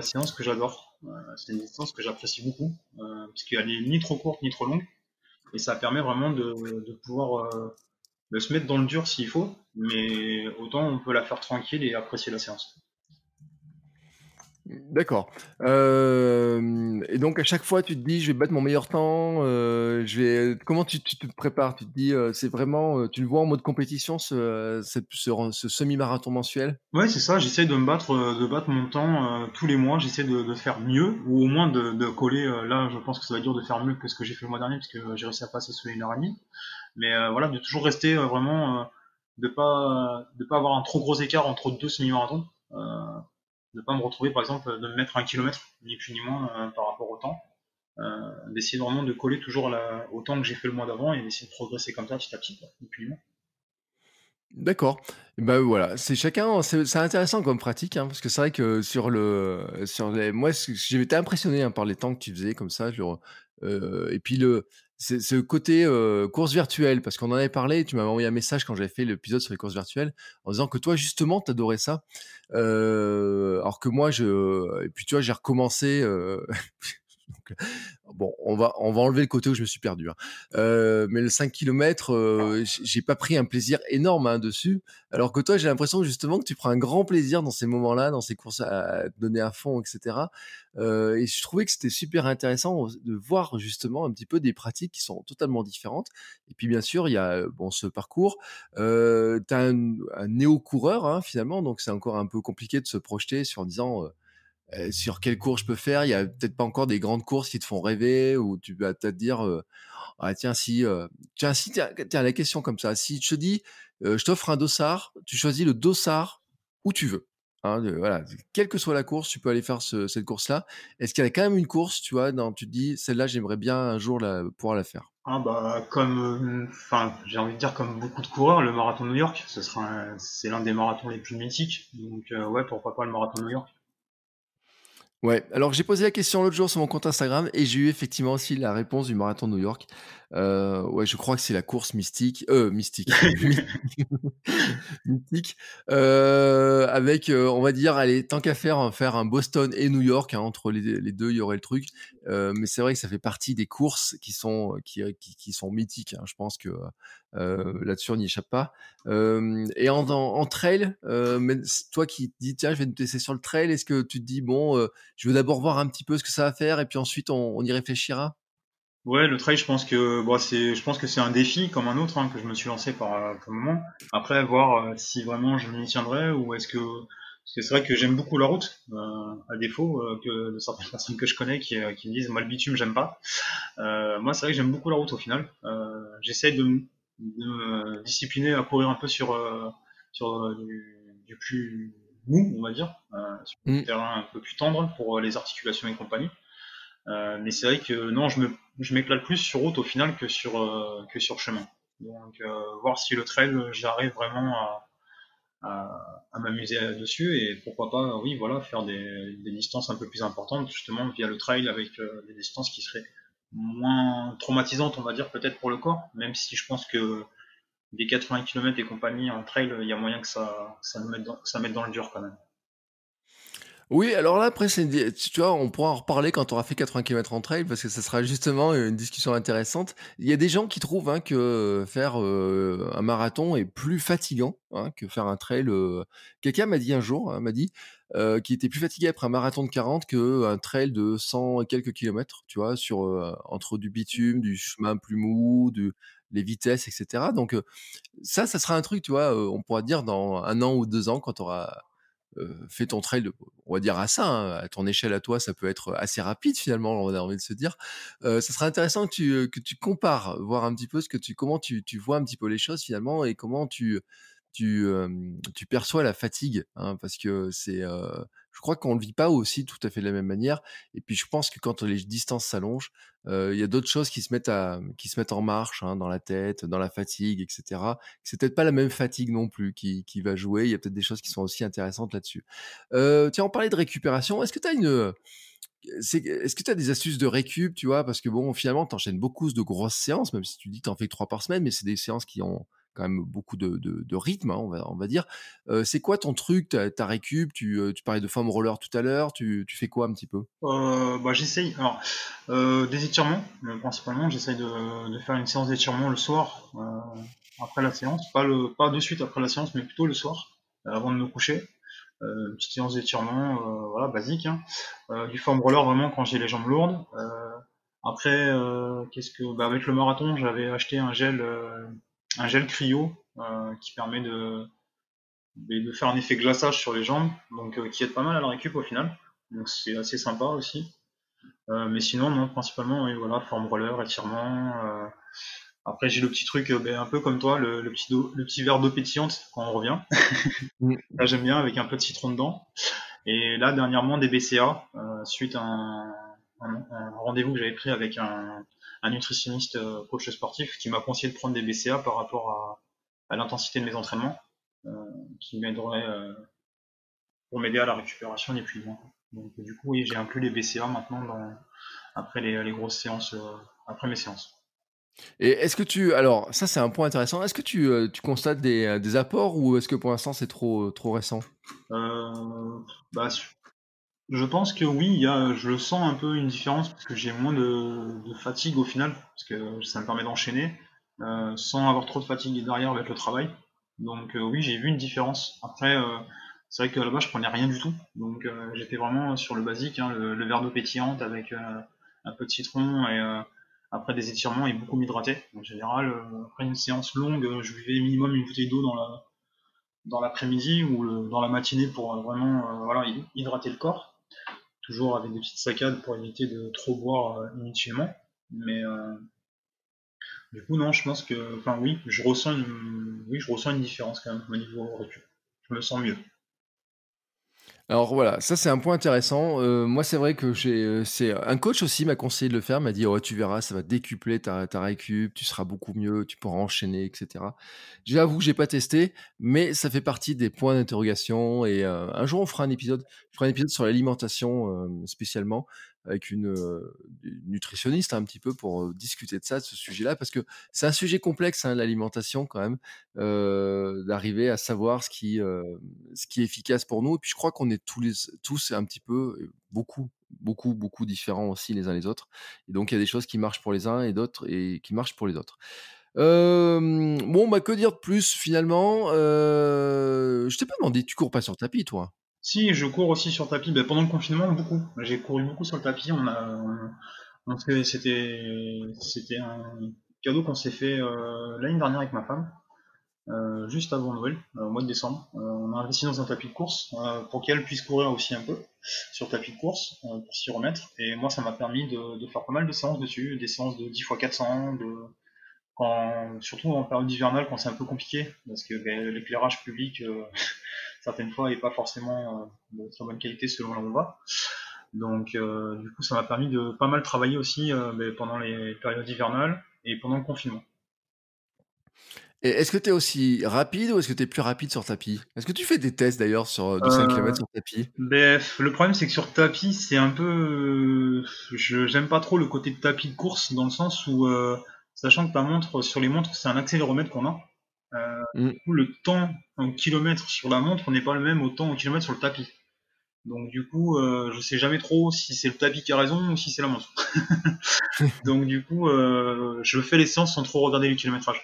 séance que j'adore. Euh, c'est une distance que j'apprécie beaucoup, parce qu'elle est ni trop courte ni trop longue, et ça permet vraiment de, de pouvoir de se mettre dans le dur s'il faut, mais autant on peut la faire tranquille et apprécier la séance.
D'accord. Euh, et donc à chaque fois, tu te dis, je vais battre mon meilleur temps. Euh, je vais. Comment tu, te prépares? Tu te dis, c'est vraiment, tu le vois en mode compétition ce, ce, semi-marathon mensuel?
Ouais, c'est ça. J'essaie de me battre, de battre mon temps tous les mois. J'essaie de, faire mieux, ou au moins de, coller. là, je pense que ça va être dur de faire mieux que ce que j'ai fait le mois dernier, parce que j'ai réussi à passer sous une heure et demie. Mais voilà, de toujours rester vraiment, de pas, de pas avoir un trop gros écart entre deux semi-marathons de pas me retrouver par exemple de me mettre un kilomètre ni plus ni moins euh, par rapport au temps euh, d'essayer vraiment de coller toujours au temps que j'ai fait le mois d'avant et d'essayer de progresser comme ça petit à petit ni plus ni moins
D'accord. Bah voilà, c'est chacun, c'est intéressant comme pratique, hein, parce que c'est vrai que sur le, sur les, moi, été impressionné hein, par les temps que tu faisais comme ça. Genre, euh, et puis le, c'est ce côté euh, course virtuelle, parce qu'on en avait parlé. Tu m'avais envoyé un message quand j'avais fait l'épisode sur les courses virtuelles, en disant que toi justement, t'adorais ça, Euh, alors que moi, je, et puis tu vois, j'ai recommencé. Donc, bon, on va, on va enlever le côté où je me suis perdu. hein. Euh, mais le 5 km, j'ai pas pris un plaisir énorme hein, dessus. Alors que toi, j'ai l'impression justement que tu prends un grand plaisir dans ces moments-là, dans ces courses à te donner à fond, etc. Euh, et je trouvais que c'était super intéressant de voir justement un petit peu des pratiques qui sont totalement différentes. Et puis bien sûr, il y a euh, bon ce parcours. Euh, tu as un, un néo-coureur hein, finalement, donc c'est encore un peu compliqué de se projeter sur en disant euh, sur quelle course je peux faire. Il y a peut-être pas encore des grandes courses qui te font rêver ou tu vas peut-être dire euh, ah tiens si euh, tiens si tiens, la question comme ça si je te dis je t'offre un dossard tu choisis le dossard où tu veux hein, voilà quelle que soit la course tu peux aller faire ce- cette course là est-ce qu'il y a quand même une course tu vois dans, tu te dis celle-là j'aimerais bien un jour la, pouvoir la faire
Ah bah comme, enfin j'ai envie de dire comme beaucoup de coureurs, le marathon de New York, ce sera, c'est l'un des marathons les plus mythiques. Donc ouais, pourquoi pas le marathon de New York.
Ouais, alors j'ai posé la question l'autre jour sur mon compte Instagram et j'ai eu effectivement aussi la réponse du marathon de New York. Euh, ouais, je crois que c'est la course mystique, euh, mystique, mythique, euh, avec, euh, on va dire, allez, tant qu'à faire, hein, faire un Boston et New York, hein, entre les, les deux, il y aurait le truc. Euh, mais c'est vrai que ça fait partie des courses qui sont, qui, qui, qui sont mythiques. hein. Je pense que euh, là-dessus, on n'y échappe pas. Euh, et en, en, en trail, euh, mais toi qui te dis, tiens, je vais me tester sur le trail, est-ce que tu te dis, bon, euh, je veux d'abord voir un petit peu ce que ça va faire et puis ensuite on, on y réfléchira?
Ouais, le trail, je pense que bon, c'est, je pense que c'est un défi comme un autre hein, que je me suis lancé par euh, pour le moment. Après, voir euh, si vraiment je m'y tiendrai ou est-ce que parce que c'est vrai que j'aime beaucoup la route, euh, à défaut euh, que de certaines personnes que je connais qui, qui me disent moi le bitume j'aime pas. Euh, moi, c'est vrai que j'aime beaucoup la route au final. Euh, j'essaye de, de me discipliner à courir un peu sur euh, sur du, du plus mou, on va dire, euh, sur
Mm.
un terrain un peu plus tendre pour les articulations et compagnie. Euh, mais c'est vrai que non, je me m'éclate plus sur route au final que sur euh, chemin. Donc euh, voir si le trail j'arrive vraiment à, m'amuser dessus et pourquoi pas oui voilà faire des, distances un peu plus importantes justement via le trail avec des distances qui seraient moins traumatisantes on va dire peut-être pour le corps même si je pense que des 80 km et compagnie en trail il y a moyen que ça ça mette ça mette dans le dur quand même.
Oui, alors là, après, tu vois, on pourra en reparler quand on aura fait 80 km en trail, parce que ça sera justement une discussion intéressante. Il y a des gens qui trouvent hein, que faire euh, un marathon est plus fatigant hein, que faire un trail. euh. Quelqu'un m'a dit un jour, hein, m'a dit, euh, qu'il était plus fatigué après un marathon de 40 qu'un trail de 100 et quelques kilomètres, tu vois, sur, euh, entre du bitume, du chemin plus mou, du, les vitesses, etc. Donc euh, ça, ça sera un truc, tu vois, euh, on pourra dire dans un an ou deux ans, quand auras euh, fais ton trail, on va dire à ça, hein, à ton échelle à toi, ça peut être assez rapide finalement, on a envie de se dire. Ça serait intéressant que tu, compares, voir un petit peu ce que tu, comment tu, tu vois un petit peu les choses finalement et comment tu, tu, tu perçois la fatigue, hein, parce que c'est, euh, je crois qu'on le vit pas aussi tout à fait de la même manière. Et puis je pense que quand les distances s'allongent, il y a d'autres choses qui se mettent à, qui se mettent en marche hein, dans la tête, dans la fatigue, etc. C'est peut-être pas la même fatigue non plus qui, qui va jouer. Il y a peut-être des choses qui sont aussi intéressantes là-dessus. Euh, tiens, on parlait de récupération. Est-ce que tu as une, est-ce que tu des astuces de récup, tu vois? Parce que bon, finalement, tu enchaînes beaucoup de grosses séances, même si tu dis que tu en fais trois par semaine, mais c'est des séances qui ont quand même beaucoup de, de- rythme, hein, on, va, on va dire. C'est quoi ton truc, ta, ta récup? Tu, tu parlais de foam roller tout à l'heure, tu, tu fais quoi un petit peu?
Euh, bah, j'essaye. Alors, des étirements, euh, principalement. J'essaye de, de faire une séance d'étirement le soir, euh, après la séance. Pas, le, pas de suite après la séance, mais plutôt le soir, euh, avant de me coucher. Une petite séance d'étirement, voilà, basique. Hein. Du foam roller, vraiment, quand j'ai les jambes lourdes. Après, qu'est-ce que, bah, avec le marathon, j'avais acheté un gel, un gel cryo euh, qui permet de, de faire un effet glaçage sur les jambes, donc euh, qui aide pas mal à la récup au final. Donc c'est assez sympa aussi. Euh, mais sinon, non, principalement, oui, voilà, forme roller, étirement. Après, j'ai le petit truc, ben, un peu comme toi, le, le petit, do- le petit verre d'eau pétillante quand on revient.
Mm.
Là, j'aime bien avec un peu de citron dedans. Et là, dernièrement, des BCA, euh, suite à un, un- un rendez-vous que j'avais pris avec un, un nutritionniste euh, coach sportif qui m'a conseillé de prendre des BCA par rapport à l'intensité de mes entraînements, qui m'aiderait pour m'aider à la récupération et l'épuisement. Donc du coup, oui, j'ai inclus les BCA maintenant dans, après les, grosses séances, après mes séances.
Et est-ce que tu, alors ça c'est un point intéressant. Est-ce que tu, tu constates des, des, apports ou est-ce que pour l'instant c'est trop trop récent?
Euh, bah, je pense que oui, il y a, je le sens un peu une différence parce que j'ai moins de, fatigue au final, parce que ça me permet d'enchaîner euh, sans avoir trop de fatigue derrière avec le travail. Donc euh, oui, j'ai vu une différence. Après, euh, c'est vrai que là-bas, je prenais rien du tout. Donc j'étais vraiment sur le basique, hein, le, verre d'eau pétillante avec un peu de citron et après des étirements et beaucoup m'hydrater. En général, après une séance longue, je buvais minimum une bouteille d'eau dans la dans l'après-midi ou dans la matinée pour vraiment voilà, hydrater le corps toujours avec des petites saccades pour éviter de trop boire euh, inutilement. Mais euh, du coup, non, je pense que, enfin oui, je ressens une, oui, je ressens une différence quand même au niveau récup. Je me sens mieux.
Alors voilà, ça c'est un point intéressant. Euh, moi c'est vrai que j'ai, euh, c'est un coach aussi m'a conseillé de le faire, m'a dit oh tu verras, ça va décupler ta, ta récup, tu seras beaucoup mieux, tu pourras enchaîner, etc. J'avoue, j'ai pas testé, mais ça fait partie des points d'interrogation. Et euh, un jour on fera un épisode, je un épisode sur l'alimentation spécialement avec une, nutritionniste un petit peu pour discuter de ça, de ce sujet-là, parce que c'est un sujet complexe, hein, l'alimentation quand même, d'arriver à savoir ce qui, ce qui est efficace pour nous. Et puis je crois qu'on est tous, tous un petit peu, beaucoup, beaucoup, beaucoup différents aussi les uns les autres. Et donc il y a des choses qui marchent pour les uns et d'autres et qui marchent pour les autres. bon, bah que dire de plus finalement Je t'ai pas demandé, tu cours pas sur tapis toi?
Si, je cours aussi sur tapis. Ben, pendant le confinement, beaucoup. J'ai couru beaucoup sur le tapis. C'était, un cadeau qu'on s'est fait euh, l'année dernière avec ma femme, euh, juste avant Noël, euh, au mois de décembre. on a investi dans un tapis de course pour qu'elle puisse courir aussi un peu sur tapis de course pour s'y remettre. Et moi, ça m'a permis de, faire pas mal de séances dessus, des séances de 10 x 400, de, quand, surtout en période hivernale quand c'est un peu compliqué, parce que ben, l'éclairage public certaines fois n'est pas forcément euh, de très bonne qualité selon là où on va. Donc euh, du coup ça m'a permis de pas mal travailler aussi euh, pendant les périodes hivernales et pendant le confinement.
est-ce que tu es aussi rapide ou est-ce que tu es plus rapide sur tapis? Est-ce que tu fais des tests d'ailleurs sur de 5 km sur tapis?
ben, Le problème c'est que sur tapis c'est un peu... Je J'aime pas trop le côté de tapis de course dans le sens où, sachant que ta montre, sur les montres c'est un accéléromètre qu'on a, euh, mm. Du coup, le temps en kilomètres sur la montre n'est pas le même au temps en kilomètres sur le tapis. Donc du coup, euh, je sais jamais trop si c'est le tapis qui a raison ou si c'est la montre. Donc du coup, euh, je fais les séances sans trop regarder le kilométrage.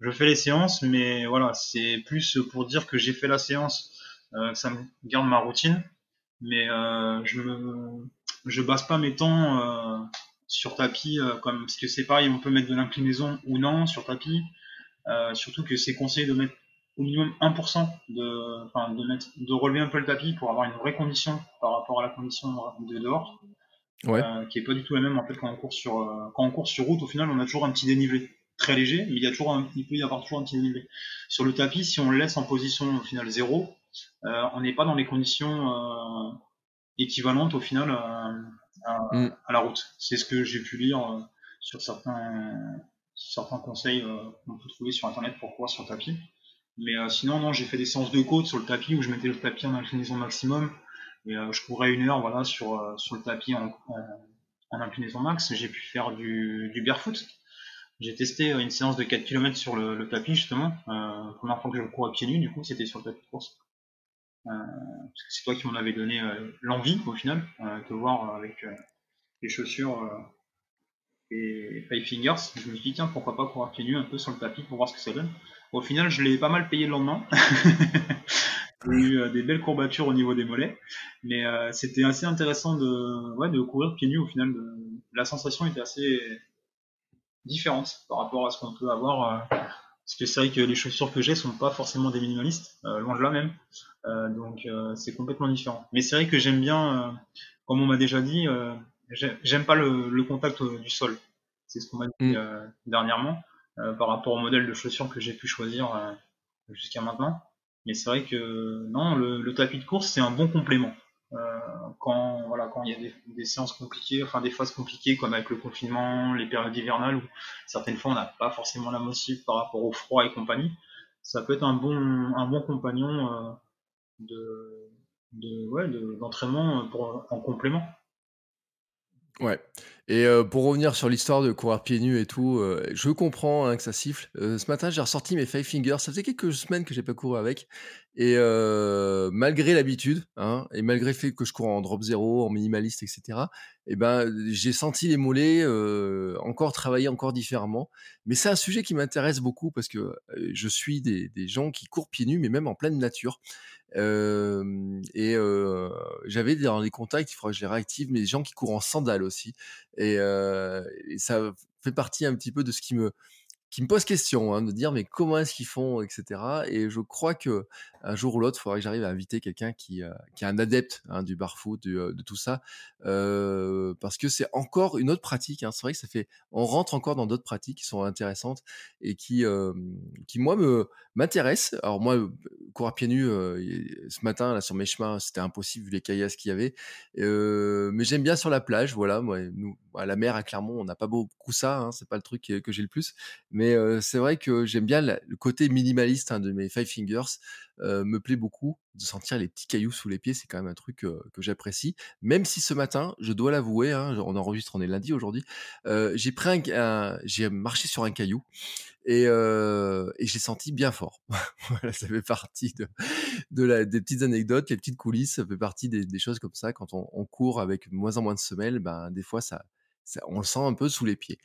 Je fais les séances, mais voilà, c'est plus pour dire que j'ai fait la séance, euh, ça me garde ma routine. Mais je me, je base pas mes temps sur tapis comme parce que c'est pareil, on peut mettre de l'inclinaison ou non sur tapis. Euh, surtout que c'est conseillé de mettre au minimum 1% de, enfin, de, mettre, de relever un peu le tapis pour avoir une vraie condition par rapport à la condition de dehors, ouais. euh, qui est pas du tout la même en fait quand on court sur euh, quand on court sur route. Au final, on a toujours un petit dénivelé très léger, mais il y a toujours un, il peut y avoir toujours un petit dénivelé. Sur le tapis, si on le laisse en position au final zéro, euh, on n'est pas dans les conditions euh, équivalentes au final à, mm. à la route. C'est ce que j'ai pu lire sur certains certains conseils euh, qu'on peut trouver sur internet pour courir sur tapis. Mais euh, sinon, non, j'ai fait des séances de côte sur le tapis où je mettais le tapis en inclinaison maximum et euh, je courais une heure voilà, sur, le tapis en, inclinaison max. J'ai pu faire du, barefoot. J'ai testé une séance de 4 km sur le, tapis justement. Euh, première fois que je cours à pieds nus, du coup, c'était sur le tapis de course. C'est toi qui m'en avais donné l'envie au final de voir avec les chaussures et Five Fingers. Je me suis dit, tiens, pourquoi pas courir pieds nus un peu sur le tapis pour voir ce que ça donne. Au final, je l'ai pas mal payé le lendemain. J'ai eu euh, des belles courbatures au niveau des mollets. Mais euh, c'était assez intéressant de, ouais, de courir pieds nus au final. La sensation était assez différente par rapport à ce qu'on peut avoir. Euh, parce que c'est vrai que les chaussures que j'ai sont pas forcément des minimalistes, loin de là même. donc c'est complètement différent. Mais c'est vrai que j'aime bien, comme on m'a déjà dit, J'aime pas le, le, contact euh, du sol. C'est ce qu'on m'a dit mm. euh, dernièrement euh, par rapport au modèle de chaussures que j'ai pu choisir jusqu'à maintenant. Mais c'est vrai que non, le, le, tapis de course c'est un bon complément. quand voilà, quand il y a des, des, séances compliquées, enfin des phases compliquées comme avec le confinement, les périodes hivernales où certaines fois on n'a pas forcément la motive par rapport au froid et compagnie. ça peut être un bon, un bon compagnon de, de, d'entraînement pour, en complément.
Ouais. Et pour revenir sur l'histoire de courir pieds nus et tout, je comprends hein, que ça siffle. ce matin, j'ai ressorti mes Five Fingers. Ça faisait quelques semaines que j'ai pas couru avec. Et malgré l'habitude, hein, et malgré le fait que je cours en drop zéro, en minimaliste, etc., et ben, j'ai senti les mollets encore travailler encore différemment. Mais c'est un sujet qui m'intéresse beaucoup parce que je suis des gens qui courent pieds nus, mais même en pleine nature et j'avais dans les contacts, il faudrait que je les réactive, mais des gens qui courent en sandales aussi. Et, et, ça fait partie un petit peu de ce qui me qui me pose question, hein, de dire mais comment est-ce qu'ils font, etc. Et je crois que un jour ou l'autre, il faudrait que j'arrive à inviter quelqu'un qui, euh, qui est un adepte hein, du barfoot, euh, de tout ça, euh, parce que c'est encore une autre pratique. Hein. C'est vrai que ça fait, on rentre encore dans d'autres pratiques qui sont intéressantes et qui, qui moi me m'intéressent. Alors moi, courir pieds nus ce matin là sur mes chemins, c'était impossible vu les caillasses qu'il y avait, mais j'aime bien sur la plage. Voilà, moi, à la mer à Clermont, on n'a pas beaucoup ça. Hein, c'est pas le truc que j'ai le plus, mais c'est vrai que j'aime bien le côté minimaliste de mes Five Fingers. Me plaît beaucoup de sentir les petits cailloux sous les pieds. C'est quand même un truc que j'apprécie. Même si ce matin, je dois l'avouer, hein, on enregistre, on est lundi aujourd'hui, j'ai marché sur un caillou et, j'ai senti bien fort. ça fait partie de, la, des petites anecdotes, les petites coulisses, ça fait partie des, des choses comme ça. Quand on, on, court avec moins en moins de semelles, ben des fois ça, on le sent un peu sous les pieds.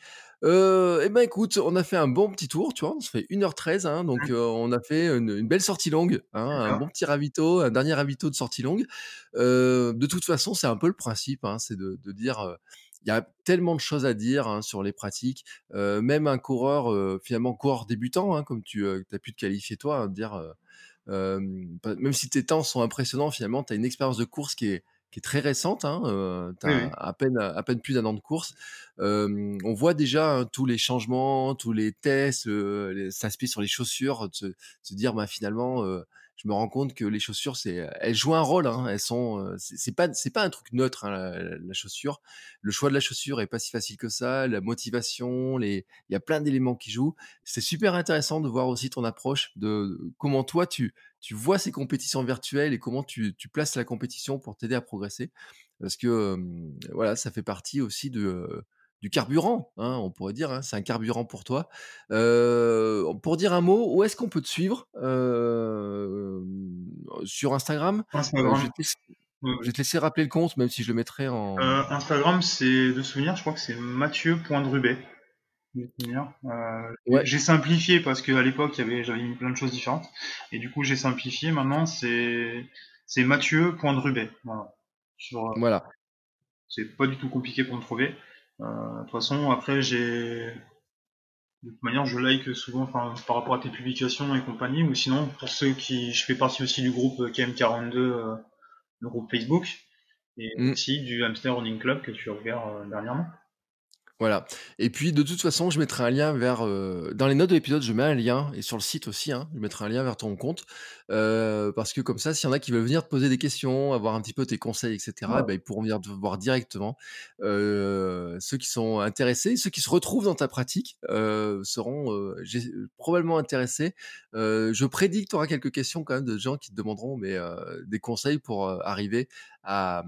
Euh, eh ben écoute, on a fait un bon petit tour, tu vois, on se fait 1h13, hein, donc on a fait une, belle sortie longue, hein, un bon petit ravito, un dernier ravito de sortie longue. de toute façon, c'est un peu le principe, hein, c'est de, dire, il y a tellement de choses à dire sur les pratiques, même un coureur, finalement, coureur débutant, comme tu as pu te qualifier toi, de dire, même si tes temps sont impressionnants, finalement, tu as une expérience de course qui est qui est très récente. Hein, euh, à, peine, à peine plus d'un an de course. on voit déjà hein, tous les changements, tous les tests, euh, s'inspirer sur les chaussures, de se, dire bah, finalement, je me rends compte que les chaussures, c'est, elles jouent un rôle. Hein, elles sont, c'est pas, c'est pas un truc neutre hein, la, chaussure. Le choix de la chaussure est pas si facile que ça. La motivation, les, il y a plein d'éléments qui jouent. C'est super intéressant de voir aussi ton approche de comment toi tu, tu vois ces compétitions virtuelles et comment tu, tu places la compétition pour t'aider à progresser. Parce que voilà, ça fait partie aussi de du carburant, hein, on pourrait dire. Hein, c'est un carburant pour toi. Euh, pour dire un mot, où est-ce qu'on peut te suivre euh, Sur Instagram, Instagram. je, vais te laisser rappeler le compte, même si je le mettrai en.
Instagram, c'est de souvenir, je crois que c'est Mathieu.drubet. Euh, J'ai simplifié parce qu'à l'époque, j'avais mis plein de choses différentes. Et du coup, j'ai simplifié. Maintenant, c'est Mathieu.drubet. Voilà.
voilà.
C'est pas du tout compliqué pour me trouver. Euh, de toute façon, après, j'ai. De toute manière, je like souvent par rapport à tes publications et compagnie, ou sinon, pour ceux qui. Je fais partie aussi du groupe KM42, euh, le groupe Facebook, et mm. aussi du Hamster Running Club que tu regardes euh, dernièrement.
Voilà. Et puis, de toute façon, je mettrai un lien vers. Euh, dans les notes de l'épisode, je mets un lien, et sur le site aussi, hein, je mettrai un lien vers ton compte. Euh, parce que comme ça, s'il y en a qui veulent venir te poser des questions, avoir un petit peu tes conseils, etc., bah, ils pourront venir te voir directement. Euh, ceux qui sont intéressés, ceux qui se retrouvent dans ta pratique, seront probablement intéressés. je prédis que tu auras quelques questions quand même de gens qui te demanderont mais, des conseils pour arriver à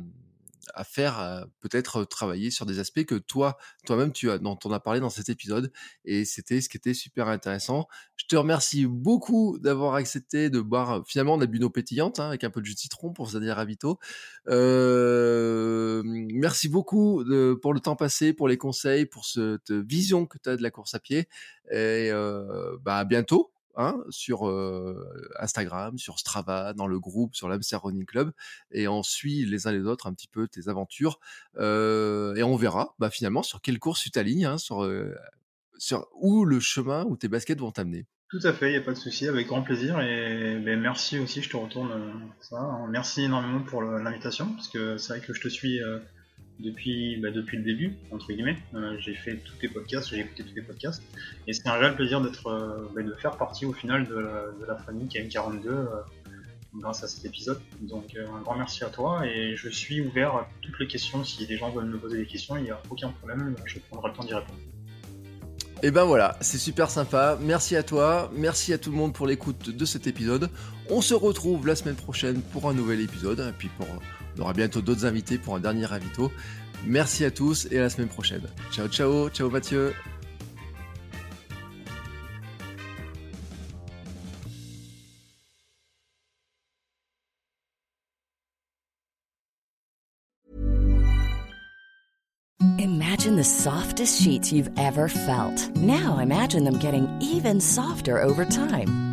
à faire, peut-être travailler sur des aspects que toi, toi-même, tu as, dont on a parlé dans cet épisode. Et c'était ce qui était super intéressant. Je te remercie beaucoup d'avoir accepté de boire. Finalement, on a bu nos pétillantes hein, avec un peu de jus de citron pour dire ravito. Euh, merci beaucoup pour le temps passé, pour les conseils, pour cette vision que tu as de la course à pied. Et euh, bah, à bientôt Hein, sur Instagram, sur Strava, dans le groupe, sur l'Amster Running Club, et on suit les uns les autres un petit peu tes aventures, et on verra bah, finalement sur quelle course tu t'alignes, hein, sur, où le chemin, où tes baskets vont t'amener.
Tout à fait, il n'y a pas de souci, avec grand plaisir, et ben, merci aussi, je te retourne ça. Hein. Merci énormément pour l'invitation, parce que c'est vrai que je te suis depuis, bah, depuis le début, entre guillemets. Euh, j'ai fait tous tes podcasts, j'ai écouté tous tes podcasts. Et c'est un réel plaisir d'être, euh, bah, de faire partie au final de la, de la famille KM42 euh, grâce à cet épisode. Donc un grand merci à toi et je suis ouvert à toutes les questions. Si des gens veulent me poser des questions, il n'y a aucun problème, je prendrai le temps d'y répondre.
Et ben voilà, c'est super sympa. Merci à toi, merci à tout le monde pour l'écoute de cet épisode. On se retrouve la semaine prochaine pour un nouvel épisode. Et puis pour, on aura bientôt d'autres invités pour un dernier invito. Merci à tous et à la semaine prochaine. Ciao ciao, ciao Mathieu.
Imagine the softest sheets you've ever felt. Now imagine them getting even softer over time.